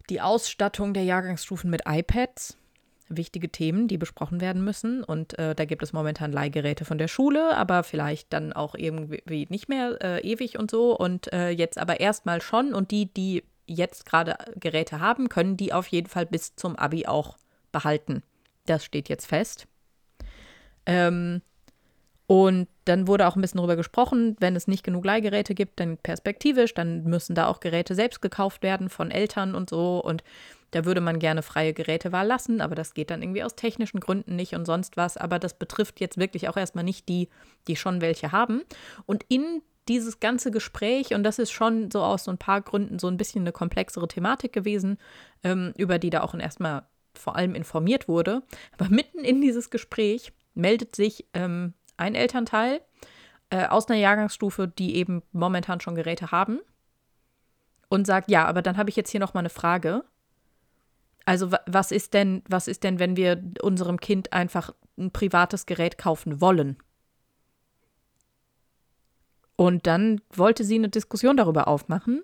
die Ausstattung der Jahrgangsstufen mit iPads wichtige Themen, die besprochen werden müssen. Und äh, da gibt es momentan Leihgeräte von der Schule, aber vielleicht dann auch irgendwie nicht mehr äh, ewig und so. Und äh, jetzt aber erstmal schon. Und die, die jetzt gerade Geräte haben, können die auf jeden Fall bis zum Abi auch behalten. Das steht jetzt fest. Ähm, und dann wurde auch ein bisschen darüber gesprochen, wenn es nicht genug Leihgeräte gibt, dann perspektivisch, dann müssen da auch Geräte selbst gekauft werden von Eltern und so. Und da würde man gerne freie Gerätewahl lassen, aber das geht dann irgendwie aus technischen Gründen nicht und sonst was. Aber das betrifft jetzt wirklich auch erstmal nicht die, die schon welche haben. Und in dieses ganze Gespräch, und das ist schon so aus so ein paar Gründen so ein bisschen eine komplexere Thematik gewesen, ähm, über die da auch erstmal vor allem informiert wurde. Aber mitten in dieses Gespräch meldet sich ähm, ein Elternteil äh, aus einer Jahrgangsstufe, die eben momentan schon Geräte haben und sagt, ja, aber dann habe ich jetzt hier noch mal eine Frage. Also was ist denn, was ist denn, wenn wir unserem Kind einfach ein privates Gerät kaufen wollen? Und dann wollte sie eine Diskussion darüber aufmachen,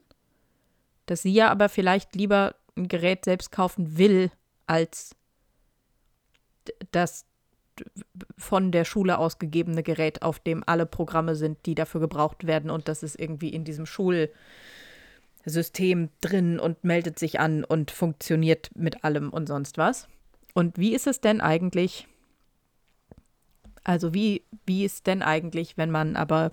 dass sie ja aber vielleicht lieber ein Gerät selbst kaufen will, als das von der Schule ausgegebene Gerät, auf dem alle Programme sind, die dafür gebraucht werden und das ist irgendwie in diesem Schulsystem drin und meldet sich an und funktioniert mit allem und sonst was. Und wie ist es denn eigentlich? Also wie, wie ist denn eigentlich, wenn man aber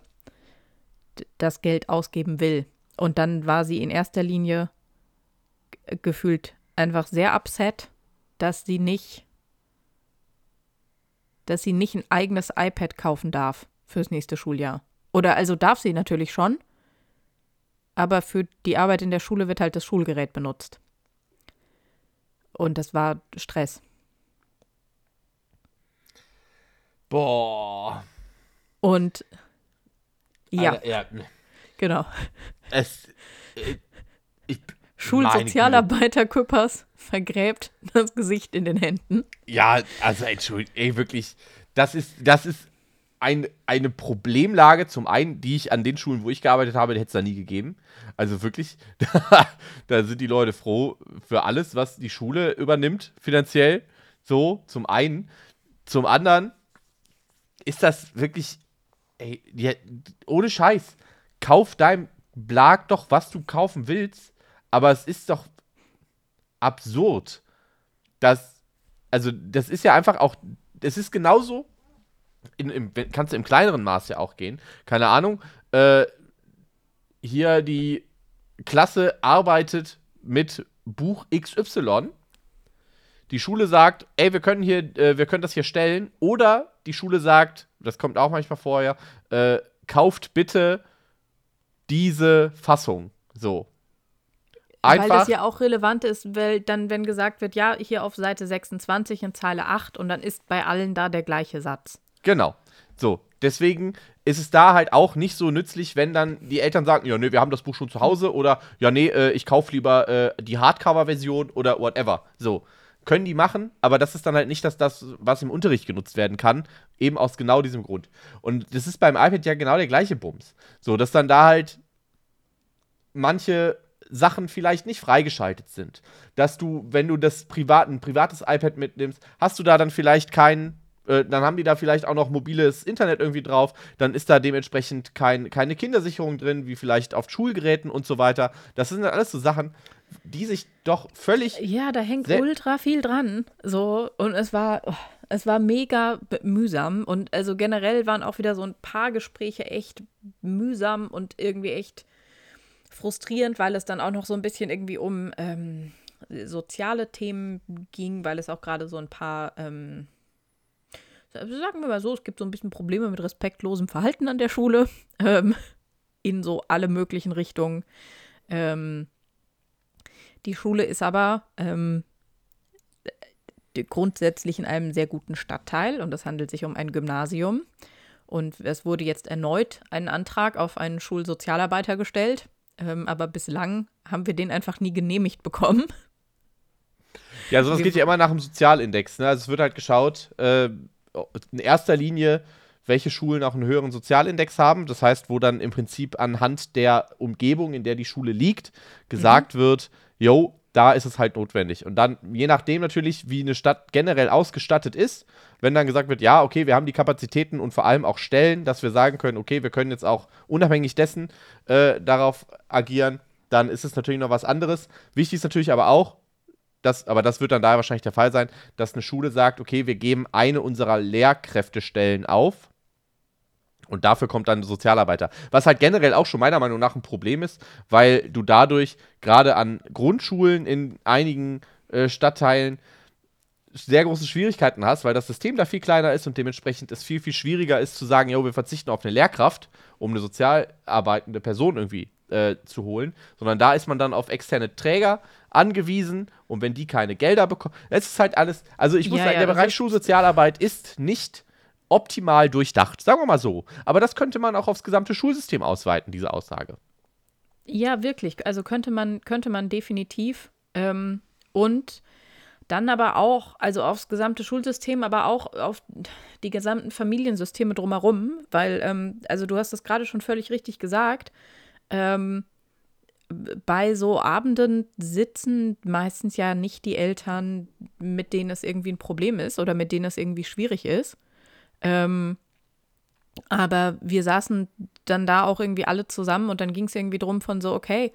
das Geld ausgeben will? Und dann war sie in erster Linie gefühlt einfach sehr upset, dass sie nicht dass sie nicht ein eigenes iPad kaufen darf fürs nächste Schuljahr. Oder also darf sie natürlich schon, aber für die Arbeit in der Schule wird halt das Schulgerät benutzt. Und das war Stress. Boah. Und ja. Alter, ja. Genau. Es, äh, ich, Schulsozialarbeiter Küppers vergräbt das Gesicht in den Händen. Ja, also entschuldigt, ey, wirklich, das ist, das ist ein, eine Problemlage, zum einen, die ich an den Schulen, wo ich gearbeitet habe, hätte es da nie gegeben. Also wirklich, da sind die Leute froh für alles, was die Schule übernimmt, finanziell. So, zum einen. Zum anderen ist das wirklich, ey, die, ohne Scheiß, kauf deinem Blag doch, was du kaufen willst, aber es ist doch absurd, dass, also das ist ja einfach auch, es ist genauso, in, im, kannst du im kleineren Maß ja auch gehen, keine Ahnung, äh, hier die Klasse arbeitet mit Buch XY. Die Schule sagt, ey, wir können hier, äh, wir können das hier stellen. Oder die Schule sagt, das kommt auch manchmal vorher, äh, kauft bitte diese Fassung. So. Einfach, weil das ja auch relevant ist, weil dann, wenn gesagt wird, ja, hier auf Seite 26 in Zeile 8 und dann ist bei allen da der gleiche Satz. Genau. So, deswegen ist es da halt auch nicht so nützlich, wenn dann die Eltern sagen, ja, nee, wir haben das Buch schon zu Hause oder ja, nee, äh, ich kaufe lieber äh, die Hardcover-Version oder whatever. So, können die machen, aber das ist dann halt nicht das, das, was im Unterricht genutzt werden kann, eben aus genau diesem Grund. Und das ist beim iPad ja genau der gleiche Bums. So, dass dann da halt manche Sachen vielleicht nicht freigeschaltet sind. Dass du, wenn du das privat, ein privates iPad mitnimmst, hast du da dann vielleicht keinen Äh, dann haben die da vielleicht auch noch mobiles Internet irgendwie drauf. Dann ist da dementsprechend kein, keine Kindersicherung drin, wie vielleicht auf Schulgeräten und so weiter. Das sind alles so Sachen, die sich doch völlig. Ja, da hängt ultra viel dran. So, und es war, oh, es war mega mühsam. Und also generell waren auch wieder so ein paar Gespräche echt mühsam und irgendwie echt frustrierend, weil es dann auch noch so ein bisschen irgendwie um ähm, soziale Themen ging, weil es auch gerade so ein paar, ähm, sagen wir mal so, es gibt so ein bisschen Probleme mit respektlosem Verhalten an der Schule, ähm, in so alle möglichen Richtungen. Ähm, die Schule ist aber ähm, grundsätzlich in einem sehr guten Stadtteil und es handelt sich um ein Gymnasium. Und es wurde jetzt erneut ein Antrag auf einen Schulsozialarbeiter gestellt, ähm, aber bislang haben wir den einfach nie genehmigt bekommen. Ja, sowas geht ja immer nach dem Sozialindex. Ne? Also es wird halt geschaut, äh, in erster Linie, welche Schulen auch einen höheren Sozialindex haben. Das heißt, wo dann im Prinzip anhand der Umgebung, in der die Schule liegt, gesagt mhm. wird, yo, da ist es halt notwendig. Und dann, je nachdem natürlich, wie eine Stadt generell ausgestattet ist, wenn dann gesagt wird, ja, okay, wir haben die Kapazitäten und vor allem auch Stellen, dass wir sagen können, okay, wir können jetzt auch unabhängig dessen äh, darauf agieren, dann ist es natürlich noch was anderes. Wichtig ist natürlich aber auch, dass, aber das wird dann da wahrscheinlich der Fall sein, dass eine Schule sagt, okay, wir geben eine unserer Lehrkräftestellen auf und dafür kommt dann ein Sozialarbeiter. Was halt generell auch schon meiner Meinung nach ein Problem ist, weil du dadurch gerade an Grundschulen in einigen äh, Stadtteilen sehr große Schwierigkeiten hast, weil das System da viel kleiner ist und dementsprechend es viel, viel schwieriger ist zu sagen, jo, wir verzichten auf eine Lehrkraft, um eine sozial arbeitende Person irgendwie äh, zu holen, sondern da ist man dann auf externe Träger angewiesen und wenn die keine Gelder bekommen, es ist halt alles, also ich muss ja, sagen, ja, der Bereich Schulsozialarbeit ist nicht optimal durchdacht. Sagen wir mal so. Aber das könnte man auch aufs gesamte Schulsystem ausweiten, diese Aussage. Ja, wirklich. Also könnte man, könnte man definitiv. Ähm, und dann aber auch, also aufs gesamte Schulsystem, aber auch auf die gesamten Familiensysteme drumherum, weil, ähm, also du hast es gerade schon völlig richtig gesagt, ähm, bei so Abenden sitzen meistens ja nicht die Eltern, mit denen es irgendwie ein Problem ist oder mit denen es irgendwie schwierig ist, ähm, aber wir saßen dann da auch irgendwie alle zusammen und dann ging es irgendwie drum von so, okay,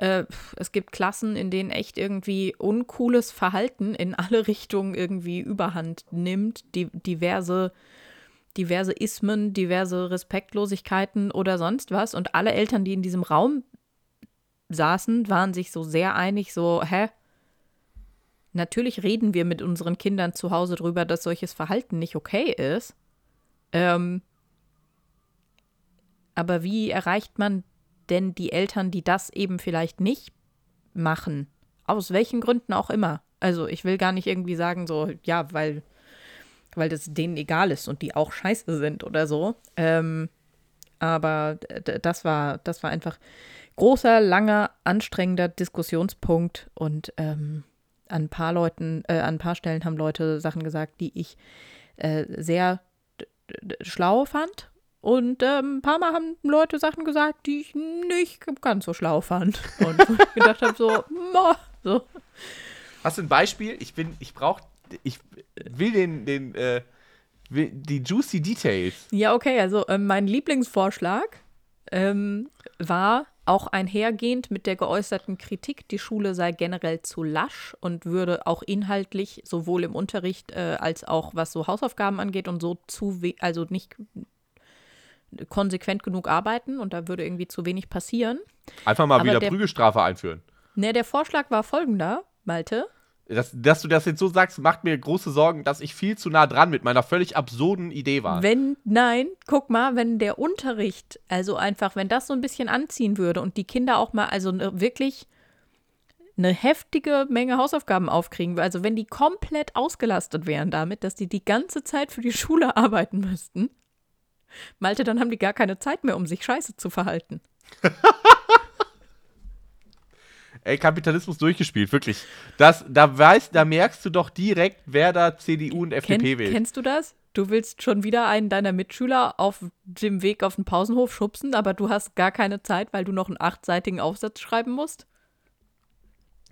äh, es gibt Klassen, in denen echt irgendwie uncooles Verhalten in alle Richtungen irgendwie überhand nimmt, die, diverse, diverse Ismen, diverse Respektlosigkeiten oder sonst was. Und alle Eltern, die in diesem Raum saßen, waren sich so sehr einig, so, hä? Natürlich reden wir mit unseren Kindern zu Hause drüber, dass solches Verhalten nicht okay ist. Ähm, aber wie erreicht man denn die Eltern, die das eben vielleicht nicht machen? Aus welchen Gründen auch immer. Also ich will gar nicht irgendwie sagen, so, ja, weil, weil das denen egal ist und die auch scheiße sind oder so. Ähm, aber das war, das war einfach großer, langer, anstrengender Diskussionspunkt und ähm, an ein paar Leuten, äh, an ein paar Stellen haben Leute Sachen gesagt, die ich äh, sehr schlau fand. Und ähm, ein paar Mal haben Leute Sachen gesagt, die ich nicht ganz so schlau fand. Und ich gedacht habe, so, so. Hast du ein Beispiel? Ich bin, ich brauche, ich will den, den, äh, will die juicy Details. Ja, okay, also äh, mein Lieblingsvorschlag ähm, war auch einhergehend mit der geäußerten Kritik, die Schule sei generell zu lasch und würde auch inhaltlich sowohl im Unterricht äh, als auch was so Hausaufgaben angeht und so zu, also nicht konsequent genug arbeiten und da würde irgendwie zu wenig passieren. Einfach mal Aber wieder der, Prügelstrafe einführen. Ne, der Vorschlag war folgender, Malte. Dass, dass, du das jetzt so sagst, macht mir große Sorgen, dass ich viel zu nah dran mit meiner völlig absurden Idee war. Wenn, nein, guck mal, wenn der Unterricht, also einfach, wenn das so ein bisschen anziehen würde und die Kinder auch mal, also ne, wirklich eine heftige Menge Hausaufgaben aufkriegen, also wenn die komplett ausgelastet wären damit, dass die die ganze Zeit für die Schule arbeiten müssten, Malte, dann haben die gar keine Zeit mehr, um sich scheiße zu verhalten. Ey, Kapitalismus durchgespielt, wirklich. Das, da, weißt, da merkst du doch direkt, wer da CDU und FDP Ken, will. Kennst du das? Du willst schon wieder einen deiner Mitschüler auf dem Weg auf den Pausenhof schubsen, aber du hast gar keine Zeit, weil du noch einen achtseitigen Aufsatz schreiben musst?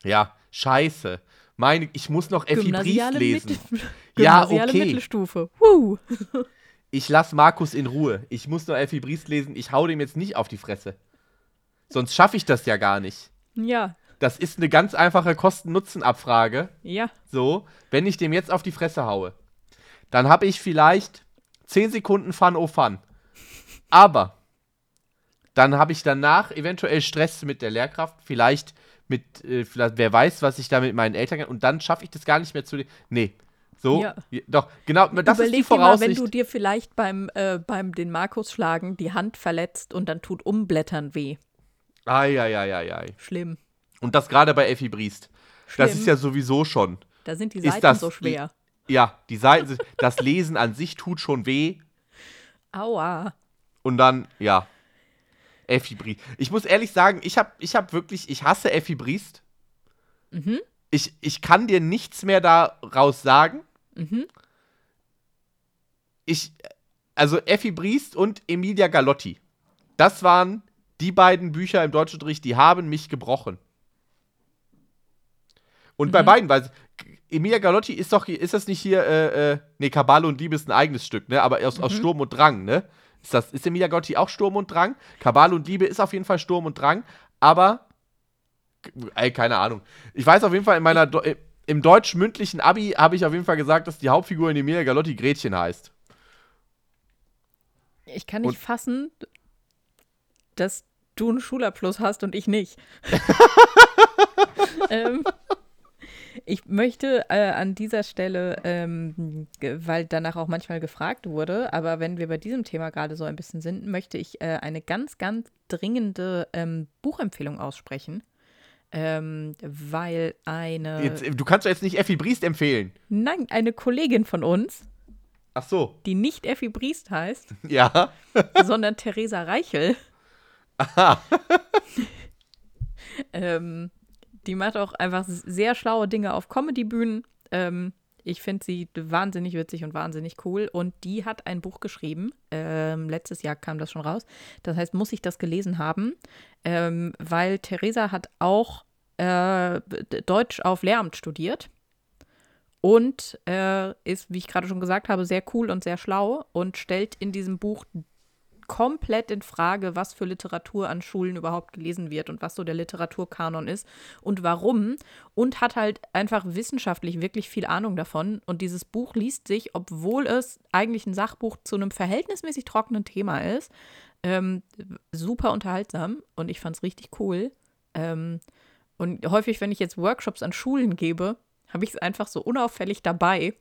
Ja, scheiße. Meine, ich muss noch Effi Briest lesen. Mittel- Ja, okay. Mittelstufe. Woo. Ich lass Markus in Ruhe. Ich muss noch Effi Briest lesen. Ich hau dem jetzt nicht auf die Fresse. Sonst schaffe ich das ja gar nicht. Ja, Das ist eine ganz einfache Kosten-Nutzen-Abfrage. ja. So, wenn ich dem jetzt auf die Fresse haue, dann habe ich vielleicht 10 Sekunden Fun oh Fun. Aber dann habe ich danach eventuell Stress mit der Lehrkraft, vielleicht mit, äh, vielleicht, wer weiß, was ich da mit meinen Eltern und dann schaffe ich das gar nicht mehr zu. Nee. So, Ja. doch, genau, das ist die Überleg dir mal, wenn Voraussicht. du dir vielleicht beim, äh, beim den Markus schlagen die Hand verletzt und dann tut Umblättern weh. Ai, ai, ai, ai, ai. Schlimm. Und das gerade bei Effi Briest. Das Schlimm. ist ja sowieso schon. Da sind die ist Seiten das- so schwer. Ja, die Seiten sind, das Lesen an sich tut schon weh. Aua. Und dann, ja. Effi Briest. Ich muss ehrlich sagen, ich habe ich hab wirklich, ich hasse Effi Briest. Mhm. Ich, ich kann dir nichts mehr daraus sagen. Mhm. Ich, also Effi Briest und Emilia Galotti. Das waren die beiden Bücher im Deutschunterricht, die haben mich gebrochen. Und bei Mhm. beiden, weil Emilia Galotti ist doch, ist das nicht hier, äh, äh, nee, Kabale und Liebe ist ein eigenes Stück, ne? Aber aus, aus Mhm. Sturm und Drang, ne? Ist, das, ist Emilia Galotti auch Sturm und Drang? Kabale und Liebe ist auf jeden Fall Sturm und Drang, aber, ey, keine Ahnung. Ich weiß auf jeden Fall, in meiner, äh, im deutsch-mündlichen Abi habe ich auf jeden Fall gesagt, dass die Hauptfigur in Emilia Galotti Gretchen heißt. Ich kann nicht Und- fassen, dass du einen Schulabschluss hast und ich nicht. ähm, ich möchte äh, an dieser Stelle, ähm, weil danach auch manchmal gefragt wurde, aber wenn wir bei diesem Thema gerade so ein bisschen sind, möchte ich äh, eine ganz, ganz dringende ähm, Buchempfehlung aussprechen. Ähm, weil eine, Jetzt, äh, du kannst doch jetzt nicht Effi Briest empfehlen. nein, eine Kollegin von uns, Ach so, die nicht Effi Briest heißt, ja. sondern Theresa Reichel, Aha. Ähm, die macht auch einfach sehr schlaue Dinge auf Comedy-Bühnen. Ähm, ich finde sie wahnsinnig witzig und wahnsinnig cool. Und die hat ein Buch geschrieben. Ähm, letztes Jahr kam das schon raus. Das heißt, muss ich das gelesen haben? Ähm, weil Theresa hat auch äh, Deutsch auf Lehramt studiert. Und äh, ist, wie ich gerade schon gesagt habe, sehr cool und sehr schlau und stellt in diesem Buch komplett in Frage, was für Literatur an Schulen überhaupt gelesen wird und was so der Literaturkanon ist und warum. Und hat halt einfach wissenschaftlich wirklich viel Ahnung davon. Und dieses Buch liest sich, obwohl es eigentlich ein Sachbuch zu einem verhältnismäßig trockenen Thema ist, ähm, super unterhaltsam. Und ich fand es richtig cool. Ähm, und häufig, wenn ich jetzt Workshops an Schulen gebe, habe ich es einfach so unauffällig dabei.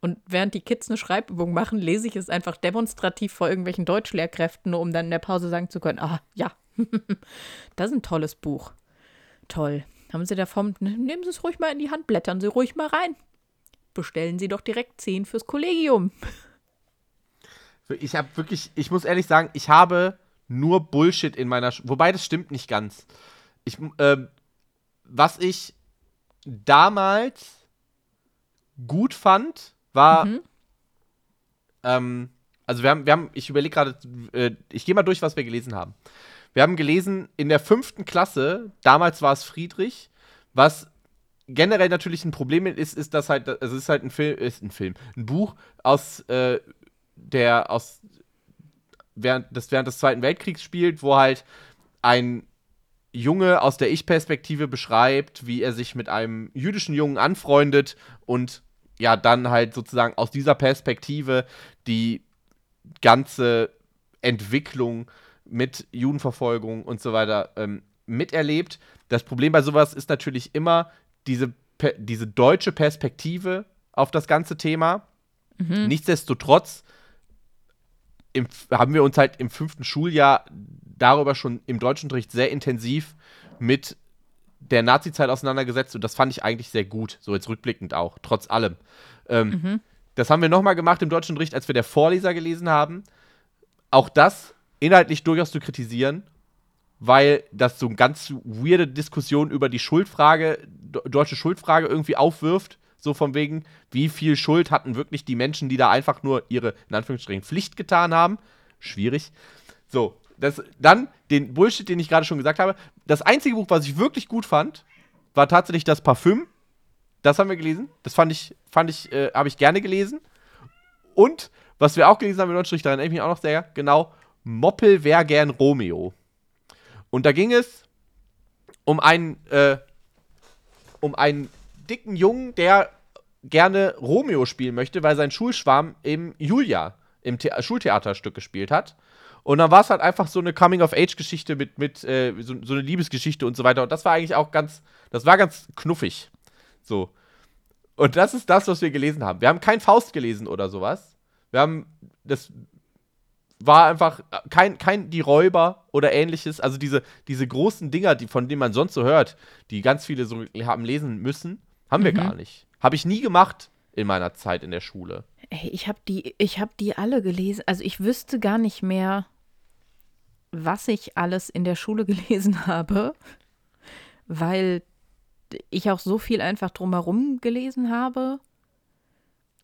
Und während die Kids eine Schreibübung machen, lese ich es einfach demonstrativ vor irgendwelchen Deutschlehrkräften, nur um dann in der Pause sagen zu können, ah, ja, das ist ein tolles Buch. Toll. Haben Sie davon, nehmen Sie es ruhig mal in die Hand, blättern Sie ruhig mal rein. Bestellen Sie doch direkt 10 fürs Kollegium. Ich habe wirklich, ich muss ehrlich sagen, ich habe nur Bullshit in meiner, Sch wobei das stimmt nicht ganz. Ich, ähm, was ich damals gut fand, war, Mhm. ähm, also wir haben, wir haben, ich überlege gerade, äh, ich gehe mal durch, was wir gelesen haben. Wir haben gelesen in der fünften Klasse, damals war es Friedrich, was generell natürlich ein Problem ist, ist, dass halt, also es ist halt ein Film, ist ein Film, ein Buch aus äh, der aus während des, während des Zweiten Weltkriegs spielt, wo halt ein Junge aus der Ich-Perspektive beschreibt, wie er sich mit einem jüdischen Jungen anfreundet und ja, dann halt sozusagen aus dieser Perspektive die ganze Entwicklung mit Judenverfolgung und so weiter ähm, miterlebt. Das Problem bei sowas ist natürlich immer diese, diese deutsche Perspektive auf das ganze Thema. Nichtsdestotrotz im, haben wir uns halt im fünften Schuljahr darüber schon im Deutschunterricht sehr intensiv mit der Nazi-Zeit auseinandergesetzt und das fand ich eigentlich sehr gut, so jetzt rückblickend auch, trotz allem. Ähm, Das haben wir nochmal gemacht im Deutschunterricht, als wir der Vorleser gelesen haben. Auch das inhaltlich durchaus zu kritisieren, weil das so eine ganz weirde Diskussion über die Schuldfrage, deutsche Schuldfrage irgendwie aufwirft. So von wegen, wie viel Schuld hatten wirklich die Menschen, die da einfach nur ihre, in Anführungsstrichen, Pflicht getan haben? Schwierig. So, das, dann den Bullshit, den ich gerade schon gesagt habe. Das einzige Buch, was ich wirklich gut fand, war tatsächlich das Parfüm Das haben wir gelesen. Das fand ich, fand ich, äh, habe ich gerne gelesen. Und was wir auch gelesen haben in Unterstrich, daran erinnere ich mich auch noch sehr genau, Moppel wär gern Romeo. Und da ging es um einen, äh, um einen dicken Jungen, der gerne Romeo spielen möchte, weil sein Schulschwarm eben Julia im The Schultheaterstück gespielt hat. Und dann war es halt einfach so eine Coming-of-Age-Geschichte mit, mit äh, so, so, eine Liebesgeschichte und so weiter. Und das war eigentlich auch ganz, das war ganz knuffig. So. Und das ist das, was wir gelesen haben. Wir haben kein Faust gelesen oder sowas. Wir haben, das war einfach kein, kein Die Räuber oder ähnliches. Also diese, diese großen Dinger, die, von denen man sonst so hört, die ganz viele so haben lesen müssen, haben wir mhm. gar nicht. Habe ich nie gemacht in meiner Zeit in der Schule. Ey, ich habe die, hab die alle gelesen. Also ich wüsste gar nicht mehr, was ich alles in der Schule gelesen habe, weil ich auch so viel einfach drumherum gelesen habe.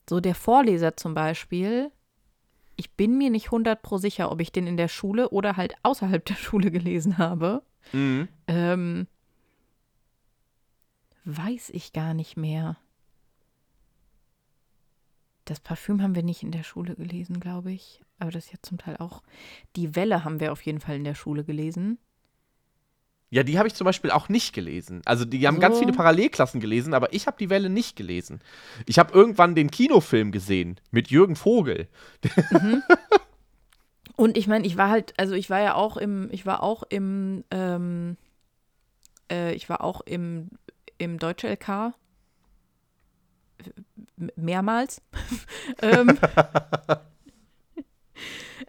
So der Vorleser zum Beispiel. Ich bin mir nicht 100 pro sicher, ob ich den in der Schule oder halt außerhalb der Schule gelesen habe. Mhm. Ähm, weiß ich gar nicht mehr. Das Parfüm haben wir nicht in der Schule gelesen, glaube ich. Aber das ist ja zum Teil auch. Die Welle haben wir auf jeden Fall in der Schule gelesen. Ja, die habe ich zum Beispiel auch nicht gelesen. Also die haben so. ganz viele Parallelklassen gelesen, aber ich habe die Welle nicht gelesen. Ich habe irgendwann den Kinofilm gesehen mit Jürgen Vogel. Mhm. Und ich meine, ich war halt, also ich war ja auch im, ich war auch im, ähm, äh, ich war auch im, im Deutsche LK mehrmals. ähm,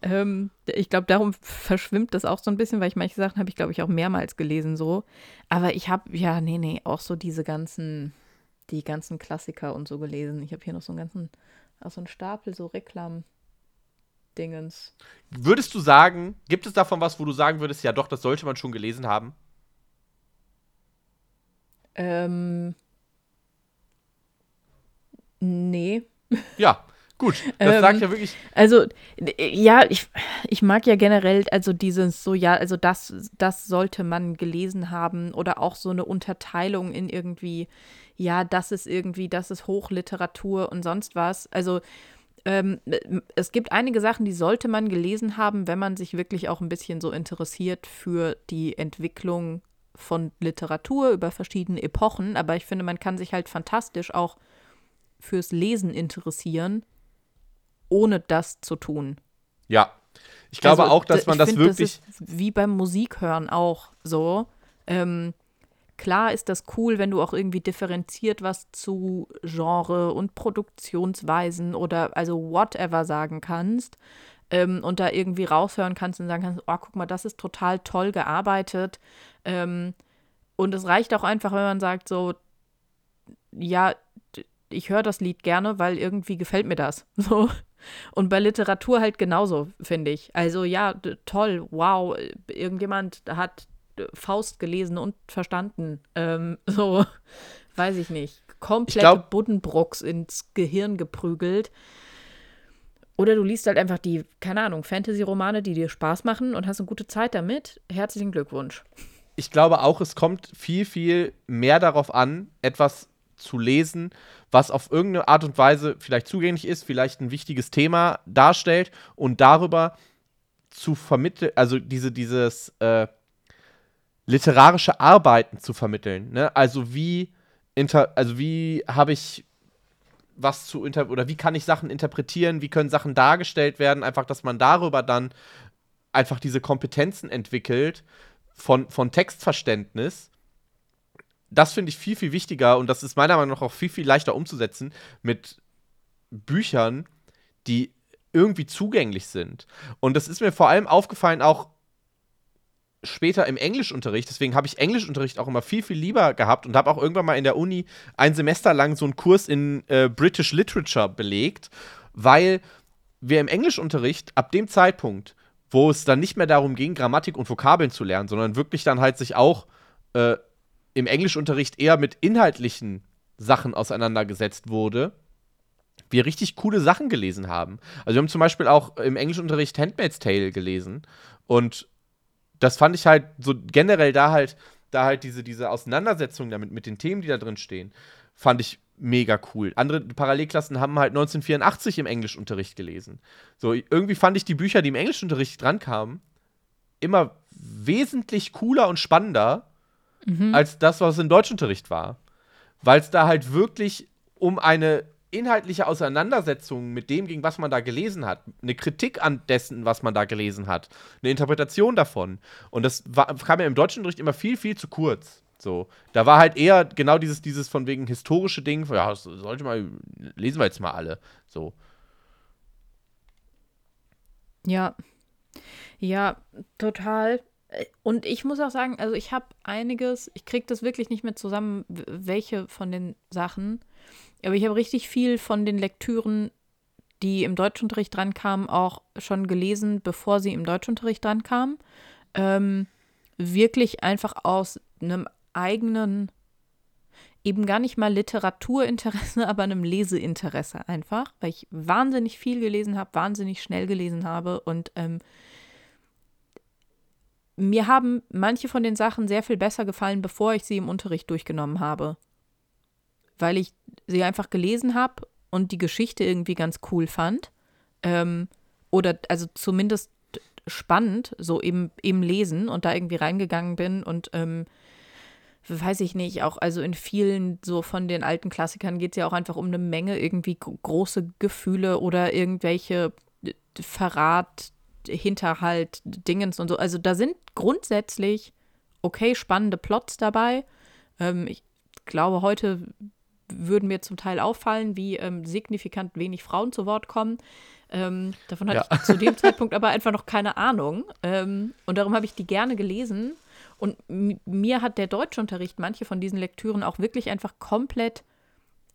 ähm, ich glaube, darum verschwimmt das auch so ein bisschen, weil ich manche Sachen habe ich, glaube ich, auch mehrmals gelesen so. Aber ich habe, ja, nee, nee, auch so diese ganzen, die ganzen Klassiker und so gelesen. Ich habe hier noch so einen ganzen, auch so einen Stapel, so Reklam-Dingens. Würdest du sagen, gibt es davon was, wo du sagen würdest, ja doch, das sollte man schon gelesen haben? Ähm, nee. Ja, Gut, das ähm, sagt ja wirklich. Also, ja, ich, ich mag ja generell, also dieses so, ja, also das, das sollte man gelesen haben oder auch so eine Unterteilung in irgendwie, ja, das ist irgendwie, das ist Hochliteratur und sonst was. Also, ähm, es gibt einige Sachen, die sollte man gelesen haben, wenn man sich wirklich auch ein bisschen so interessiert für die Entwicklung von Literatur über verschiedene Epochen. Aber ich finde, man kann sich halt fantastisch auch fürs Lesen interessieren ohne das zu tun. Ja. Ich glaube also, auch, dass man das find, wirklich. Das ist wie beim Musikhören auch so. Ähm, klar ist das cool, wenn du auch irgendwie differenziert was zu Genre und Produktionsweisen oder also whatever sagen kannst. Ähm, und da irgendwie raushören kannst und sagen kannst, oh, guck mal, das ist total toll gearbeitet. Ähm, und es reicht auch einfach, wenn man sagt, so, ja, ich höre das Lied gerne, weil irgendwie gefällt mir das. So. Und bei Literatur halt genauso, finde ich. Also ja, toll, wow, irgendjemand hat Faust gelesen und verstanden. Ähm, so, weiß ich nicht. Komplette Buddenbrooks ins Gehirn geprügelt. Oder du liest halt einfach die, keine Ahnung, Fantasy-Romane, die dir Spaß machen und hast eine gute Zeit damit. Herzlichen Glückwunsch. Ich glaube auch, es kommt viel, viel mehr darauf an, etwas zu lesen, was auf irgendeine Art und Weise vielleicht zugänglich ist, vielleicht ein wichtiges Thema darstellt und darüber zu vermitteln, also diese, dieses äh, literarische Arbeiten zu vermitteln. Ne? Also wie also wie habe ich was zu inter oder wie kann ich Sachen interpretieren, wie können Sachen dargestellt werden, einfach, dass man darüber dann einfach diese Kompetenzen entwickelt von, von Textverständnis das finde ich viel, viel wichtiger und das ist meiner Meinung nach auch viel, viel leichter umzusetzen mit Büchern, die irgendwie zugänglich sind. Und das ist mir vor allem aufgefallen auch später im Englischunterricht. Deswegen habe ich Englischunterricht auch immer viel, viel lieber gehabt und habe auch irgendwann mal in der Uni ein Semester lang so einen Kurs in äh, British Literature belegt, weil wir im Englischunterricht ab dem Zeitpunkt, wo es dann nicht mehr darum ging, Grammatik und Vokabeln zu lernen, sondern wirklich dann halt sich auch äh, im Englischunterricht eher mit inhaltlichen Sachen auseinandergesetzt wurde, wir richtig coole Sachen gelesen haben. Also wir haben zum Beispiel auch im Englischunterricht Handmaid's Tale gelesen und das fand ich halt so generell da halt, da halt diese, diese Auseinandersetzung damit mit den Themen, die da drin stehen, fand ich mega cool. Andere Parallelklassen haben halt 1984 im Englischunterricht gelesen. So, irgendwie fand ich die Bücher, die im Englischunterricht drankamen, immer wesentlich cooler und spannender mhm. als das, was im Deutschunterricht war. Weil es da halt wirklich um eine inhaltliche Auseinandersetzung mit dem ging, was man da gelesen hat, eine Kritik an dessen, was man da gelesen hat, eine Interpretation davon. Und das war, kam ja im Deutschunterricht immer viel, viel zu kurz. So, da war halt eher genau dieses, dieses von wegen historische Ding, ja, das sollte mal, lesen wir jetzt mal alle. So. Ja. Ja, total. Und ich muss auch sagen, also ich habe einiges, ich kriege das wirklich nicht mehr zusammen, welche von den Sachen, aber ich habe richtig viel von den Lektüren, die im Deutschunterricht drankamen, auch schon gelesen, bevor sie im Deutschunterricht drankamen. Ähm, wirklich einfach aus einem eigenen, eben gar nicht mal Literaturinteresse, aber einem Leseinteresse einfach, weil ich wahnsinnig viel gelesen habe, wahnsinnig schnell gelesen habe und ähm, mir haben manche von den Sachen sehr viel besser gefallen, bevor ich sie im Unterricht durchgenommen habe. Weil ich sie einfach gelesen habe und die Geschichte irgendwie ganz cool fand. Ähm, oder also zumindest spannend, so im, im Lesen und da irgendwie reingegangen bin und ähm, weiß ich nicht, auch also in vielen so von den alten Klassikern geht es ja auch einfach um eine Menge irgendwie große Gefühle oder irgendwelche äh, Verrat, Hinterhalt, Dingens und so. Also da sind grundsätzlich okay spannende Plots dabei. Ähm, ich glaube, heute würden mir zum Teil auffallen, wie ähm, signifikant wenig Frauen zu Wort kommen. Ähm, davon hatte ja. ich zu dem Zeitpunkt aber einfach noch keine Ahnung. Ähm, und darum habe ich die gerne gelesen. Und mir hat der Deutschunterricht manche von diesen Lektüren auch wirklich einfach komplett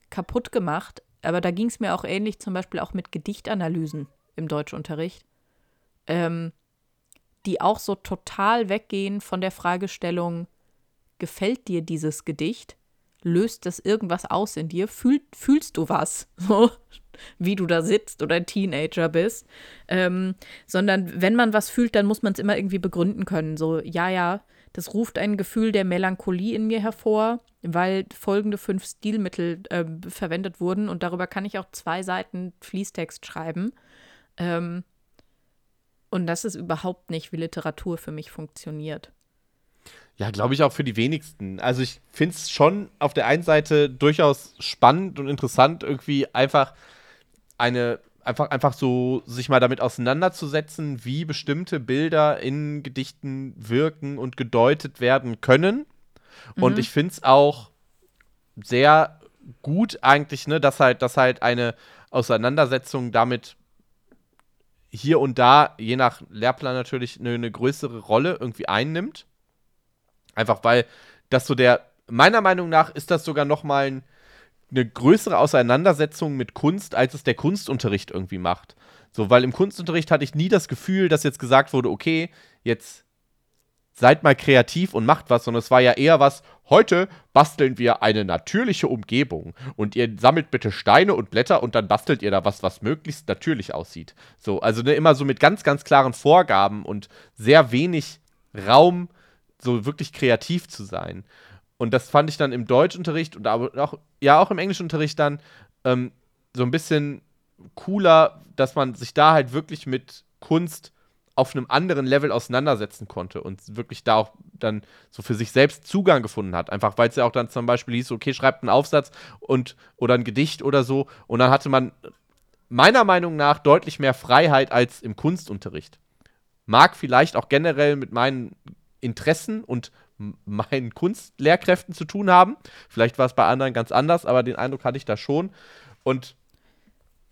kaputt gemacht. Aber da ging es mir auch ähnlich, zum Beispiel auch mit Gedichtanalysen im Deutschunterricht, ähm, die auch so total weggehen von der Fragestellung, gefällt dir dieses Gedicht? Löst das irgendwas aus in dir? Fühl, fühlst du was? So, wie du da sitzt oder ein Teenager bist. Ähm, sondern wenn man was fühlt, dann muss man es immer irgendwie begründen können. So, ja, ja, das ruft ein Gefühl der Melancholie in mir hervor, weil folgende fünf Stilmittel äh, verwendet wurden und darüber kann ich auch zwei Seiten Fließtext schreiben. Ähm, und das ist überhaupt nicht, wie Literatur für mich funktioniert. Ja, glaube ich auch für die wenigsten. Also ich finde es schon auf der einen Seite durchaus spannend und interessant, irgendwie einfach eine einfach, einfach so sich mal damit auseinanderzusetzen, wie bestimmte Bilder in Gedichten wirken und gedeutet werden können. Mhm. Und ich finde es auch sehr gut eigentlich, ne, dass halt, dass halt eine Auseinandersetzung damit hier und da, je nach Lehrplan natürlich, eine, eine größere Rolle irgendwie einnimmt. Einfach weil das so der, meiner Meinung nach ist das sogar noch mal ein eine größere Auseinandersetzung mit Kunst, als es der Kunstunterricht irgendwie macht. So, weil im Kunstunterricht hatte ich nie das Gefühl, dass jetzt gesagt wurde, okay, jetzt seid mal kreativ und macht was, sondern es war ja eher was, heute basteln wir eine natürliche Umgebung und ihr sammelt bitte Steine und Blätter und dann bastelt ihr da was, was möglichst natürlich aussieht. So, also ne, immer so mit ganz, ganz klaren Vorgaben und sehr wenig Raum, so wirklich kreativ zu sein. Und das fand ich dann im Deutschunterricht und auch, ja, auch im Englischunterricht dann ähm, so ein bisschen cooler, dass man sich da halt wirklich mit Kunst auf einem anderen Level auseinandersetzen konnte und wirklich da auch dann so für sich selbst Zugang gefunden hat. Einfach weil es ja auch dann zum Beispiel hieß, okay, schreibt einen Aufsatz und oder ein Gedicht oder so. Und dann hatte man meiner Meinung nach deutlich mehr Freiheit als im Kunstunterricht. Mag vielleicht auch generell mit meinen Interessen und meinen Kunstlehrkräften zu tun haben. Vielleicht war es bei anderen ganz anders, aber den Eindruck hatte ich da schon. Und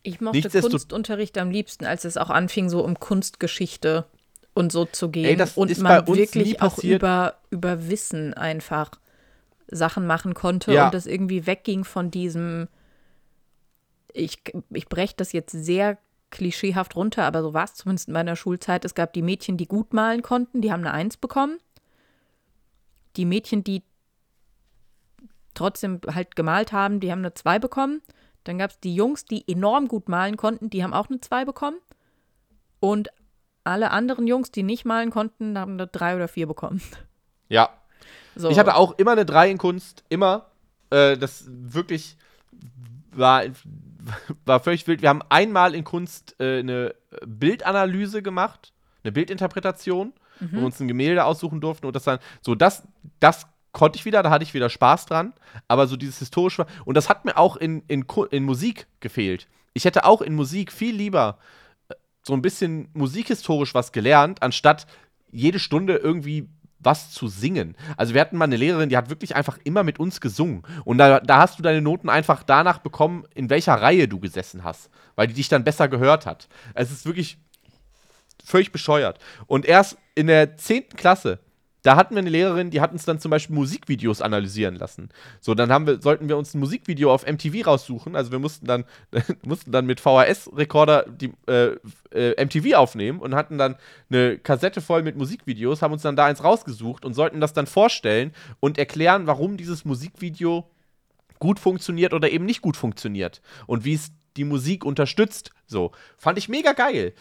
ich mochte Kunstunterricht am liebsten, als es auch anfing, so um Kunstgeschichte und so zu gehen. Ey, das und ist man bei uns wirklich auch über, über Wissen einfach Sachen machen konnte ja. und das irgendwie wegging von diesem, ich, ich breche das jetzt sehr klischeehaft runter, aber so war es zumindest in meiner Schulzeit. Es gab die Mädchen, die gut malen konnten, die haben eine Eins bekommen die Mädchen, die trotzdem halt gemalt haben, die haben eine 2 bekommen. Dann gab es die Jungs, die enorm gut malen konnten, die haben auch eine 2 bekommen. Und alle anderen Jungs, die nicht malen konnten, haben eine 3 oder 4 bekommen. Ja. So. Ich hatte auch immer eine 3 in Kunst, immer. Äh, das wirklich war, war völlig wild. Wir haben einmal in Kunst äh, eine Bildanalyse gemacht, eine Bildinterpretation, mhm. wo wir uns ein Gemälde aussuchen durften und das dann so das das konnte ich wieder, da hatte ich wieder Spaß dran, aber so dieses historische und das hat mir auch in, in, in Musik gefehlt. Ich hätte auch in Musik viel lieber äh, so ein bisschen musikhistorisch was gelernt, anstatt jede Stunde irgendwie was zu singen. Also wir hatten mal eine Lehrerin, die hat wirklich einfach immer mit uns gesungen. Und da, da hast du deine Noten einfach danach bekommen, in welcher Reihe du gesessen hast, weil die dich dann besser gehört hat. Es ist wirklich völlig bescheuert. Und erst in der 10. Klasse da hatten wir eine Lehrerin, die hat uns dann zum Beispiel Musikvideos analysieren lassen. So, dann haben wir, sollten wir uns ein Musikvideo auf MTV raussuchen. Also wir mussten dann, mussten dann mit VHS-Rekorder die äh, äh, MTV aufnehmen und hatten dann eine Kassette voll mit Musikvideos, haben uns dann da eins rausgesucht und sollten das dann vorstellen und erklären, warum dieses Musikvideo gut funktioniert oder eben nicht gut funktioniert und wie es die Musik unterstützt. So, fand ich mega geil.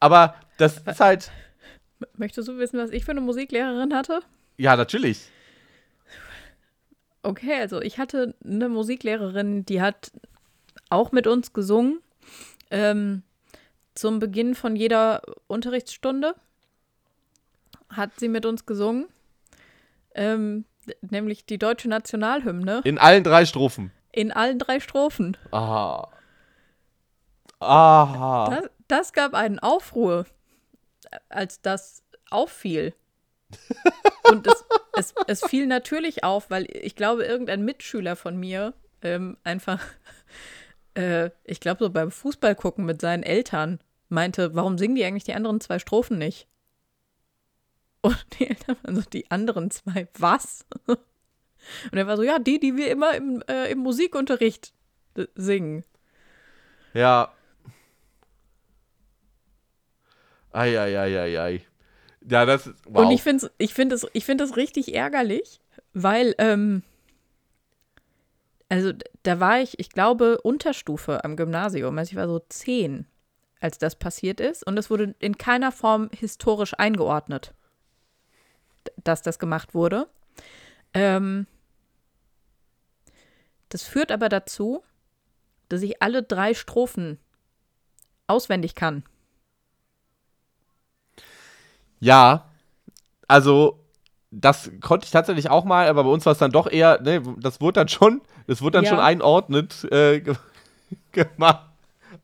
Aber das ist halt Möchtest du wissen, was ich für eine Musiklehrerin hatte? Ja, natürlich. Okay, also ich hatte eine Musiklehrerin, die hat auch mit uns gesungen. Ähm, zum Beginn von jeder Unterrichtsstunde hat sie mit uns gesungen. Ähm, nämlich die deutsche Nationalhymne. In allen drei Strophen. In allen drei Strophen. Aha. Aha. Das, das gab einen Aufruhr als das auffiel. Und es, es, es, fiel natürlich auf, weil ich glaube, irgendein Mitschüler von mir ähm, einfach, äh, ich glaube, so beim Fußball gucken mit seinen Eltern meinte, warum singen die eigentlich die anderen zwei Strophen nicht? Und die Eltern waren so, die anderen zwei, was? Und er war so, ja, die, die wir immer im, äh, im Musikunterricht singen. Ja, Eieieiei. Ja, das. Wow. Und ich finde ich find find richtig ärgerlich, weil, ähm, also da war ich, ich glaube, Unterstufe am Gymnasium. Also ich war so zehn, als das passiert ist. Und es wurde in keiner Form historisch eingeordnet, dass das gemacht wurde. Ähm, das führt aber dazu, dass ich alle drei Strophen auswendig kann. Ja, also das konnte ich tatsächlich auch mal, aber bei uns war es dann doch eher, ne, das wurde dann schon, das wurde dann ja. schon einordnet äh, gemacht.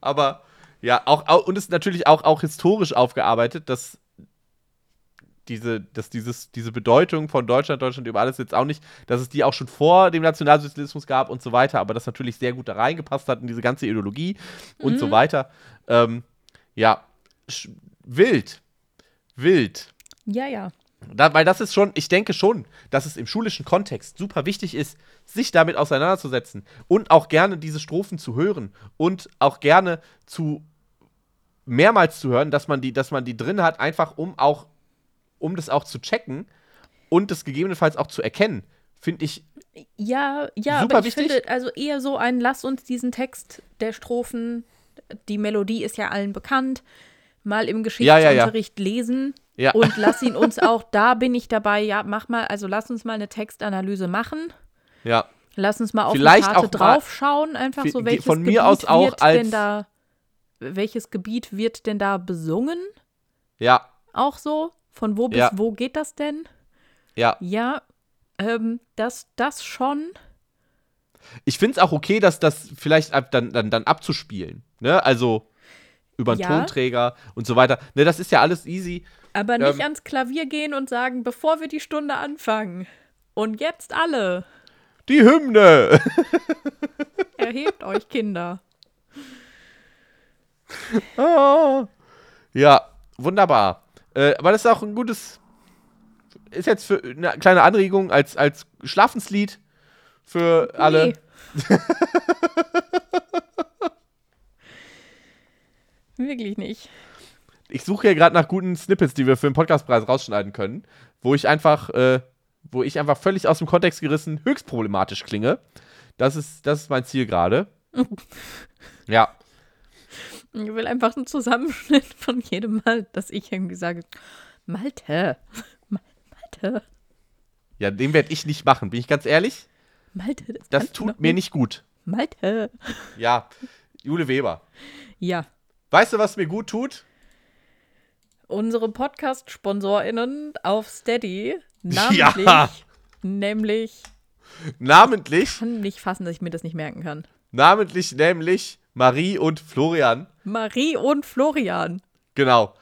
Aber ja, auch, auch, und es ist natürlich auch, auch historisch aufgearbeitet, dass diese, dass dieses, diese Bedeutung von Deutschland, Deutschland über alles jetzt auch nicht, dass es die auch schon vor dem Nationalsozialismus gab und so weiter, aber das natürlich sehr gut da reingepasst hat in diese ganze Ideologie mhm. und so mhm. weiter. Ähm, ja, wild wild. Ja, ja. Da, weil das ist schon, ich denke schon, dass es im schulischen Kontext super wichtig ist, sich damit auseinanderzusetzen und auch gerne diese Strophen zu hören und auch gerne zu mehrmals zu hören, dass man die, dass man die drin hat, einfach um auch, um das auch zu checken und das gegebenenfalls auch zu erkennen, finde ich. Ja, ja, super aber ich wichtig. finde also eher so ein, lass uns diesen Text der Strophen, die Melodie ist ja allen bekannt, mal im Geschichtsunterricht ja, ja, ja. lesen und lass ihn uns auch, da bin ich dabei, ja, mach mal, also lass uns mal eine Textanalyse machen. Ja. Lass uns mal auf Vielleicht die Karte draufschauen, einfach so, welches von mir Gebiet aus auch wird als denn da, welches Gebiet wird denn da besungen? Ja. Auch so? Von wo bis wo geht das denn? Ja. Ja, ähm, das, das schon. Ich finde es auch okay, dass das vielleicht dann, dann, dann abzuspielen. Ne? Also, über einen ja. Tonträger und so weiter. Ne, das ist ja alles easy. Aber nicht ähm, ans Klavier gehen und sagen, bevor wir die Stunde anfangen. Und jetzt alle. Die Hymne. Erhebt euch, Kinder. oh. Ja, wunderbar. Äh, aber das ist auch ein gutes. Ist jetzt für eine kleine Anregung als, als Schlafenslied für nee. alle. Wirklich nicht. Ich suche hier gerade nach guten Snippets, die wir für den Podcastpreis rausschneiden können, wo ich einfach, äh, wo ich einfach völlig aus dem Kontext gerissen höchst problematisch klinge. Das ist, das ist mein Ziel gerade. ja. Ich will einfach einen Zusammenschnitt von jedem Mal, dass ich irgendwie sage, Malte, Malte. Ja, den werde ich nicht machen, bin ich ganz ehrlich. Malte, das, Das tut mir nicht gut. Malte. Ja, Jule Weber. Ja, Weißt du, was mir gut tut? unsere Podcast-SponsorInnen auf Steady, Ja. namentlich, nämlich, Namentlich, kann nicht fassen, dass ich mir das nicht merken kann. namentlich nämlich Marie und Florian. Marie und Florian. Genau.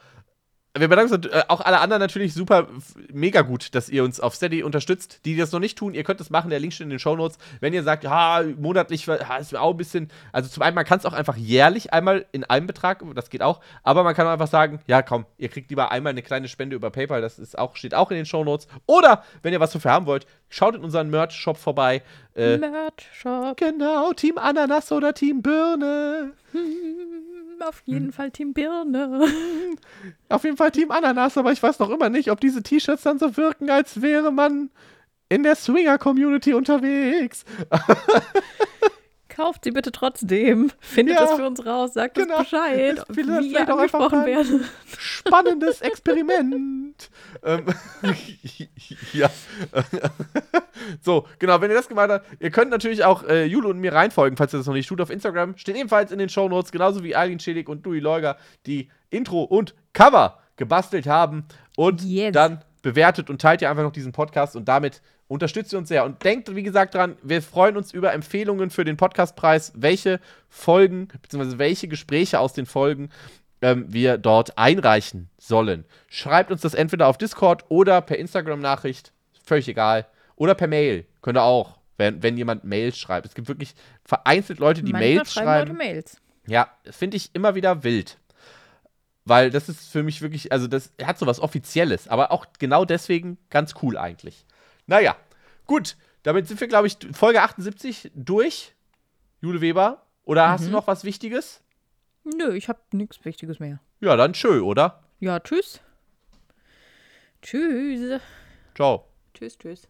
Wir bedanken uns äh, auch alle anderen natürlich super, mega gut, dass ihr uns auf Steady unterstützt. Die, die das noch nicht tun, ihr könnt das machen. Der Link steht in den Shownotes. Wenn ihr sagt, ja, monatlich ja, ist mir auch ein bisschen. Also zum einen, man kann es auch einfach jährlich einmal in einem Betrag, das geht auch. Aber man kann auch einfach sagen, ja, komm, ihr kriegt lieber einmal eine kleine Spende über PayPal. Das ist auch, steht auch in den Shownotes. Oder, wenn ihr was dafür haben wollt, schaut in unseren Merch-Shop vorbei. Äh, Merch-Shop. genau, Team Ananas oder Team Birne. Hm, Auf jeden Fall Team Birne. Auf jeden Fall Team Ananas, aber ich weiß noch immer nicht, ob diese T-Shirts dann so wirken, als wäre man in der Swinger-Community unterwegs. Kauft sie bitte trotzdem. Findet Ja, das für uns raus. Sagt genau. uns Bescheid, will- das wie ihr vielleicht angesprochen werdet. Spannendes Experiment. ähm, ja. so, genau, wenn ihr das gemeint habt, ihr könnt natürlich auch äh, Jule und mir reinfolgen, falls ihr das noch nicht tut, auf Instagram. Steht ebenfalls in den Shownotes, genauso wie Eileen Schelig und Louis Leuger, die Intro und Cover gebastelt haben. Und Yes. dann bewertet und teilt ihr einfach noch diesen Podcast und damit unterstützt ihr uns sehr. Und denkt, wie gesagt, dran, wir freuen uns über Empfehlungen für den Podcastpreis, welche Folgen, beziehungsweise welche Gespräche aus den Folgen ähm, wir dort einreichen sollen. Schreibt uns das entweder auf Discord oder per Instagram-Nachricht, völlig egal. Oder per Mail, könnt ihr auch, wenn, wenn jemand Mails schreibt. Es gibt wirklich vereinzelt Leute, die Manchmal Mails schreiben schreiben. Leute Mails. Ja, finde ich immer wieder wild. Weil das ist für mich wirklich, also das hat so was Offizielles, aber auch genau deswegen ganz cool eigentlich. Naja, gut, damit sind wir, glaube ich, Folge 78 durch. Jule Weber, oder hast du noch was Wichtiges? Nö, ich habe nichts Wichtiges mehr. Ja, dann schön, oder? Ja, tschüss. Tschüss. Ciao. Tschüss, tschüss.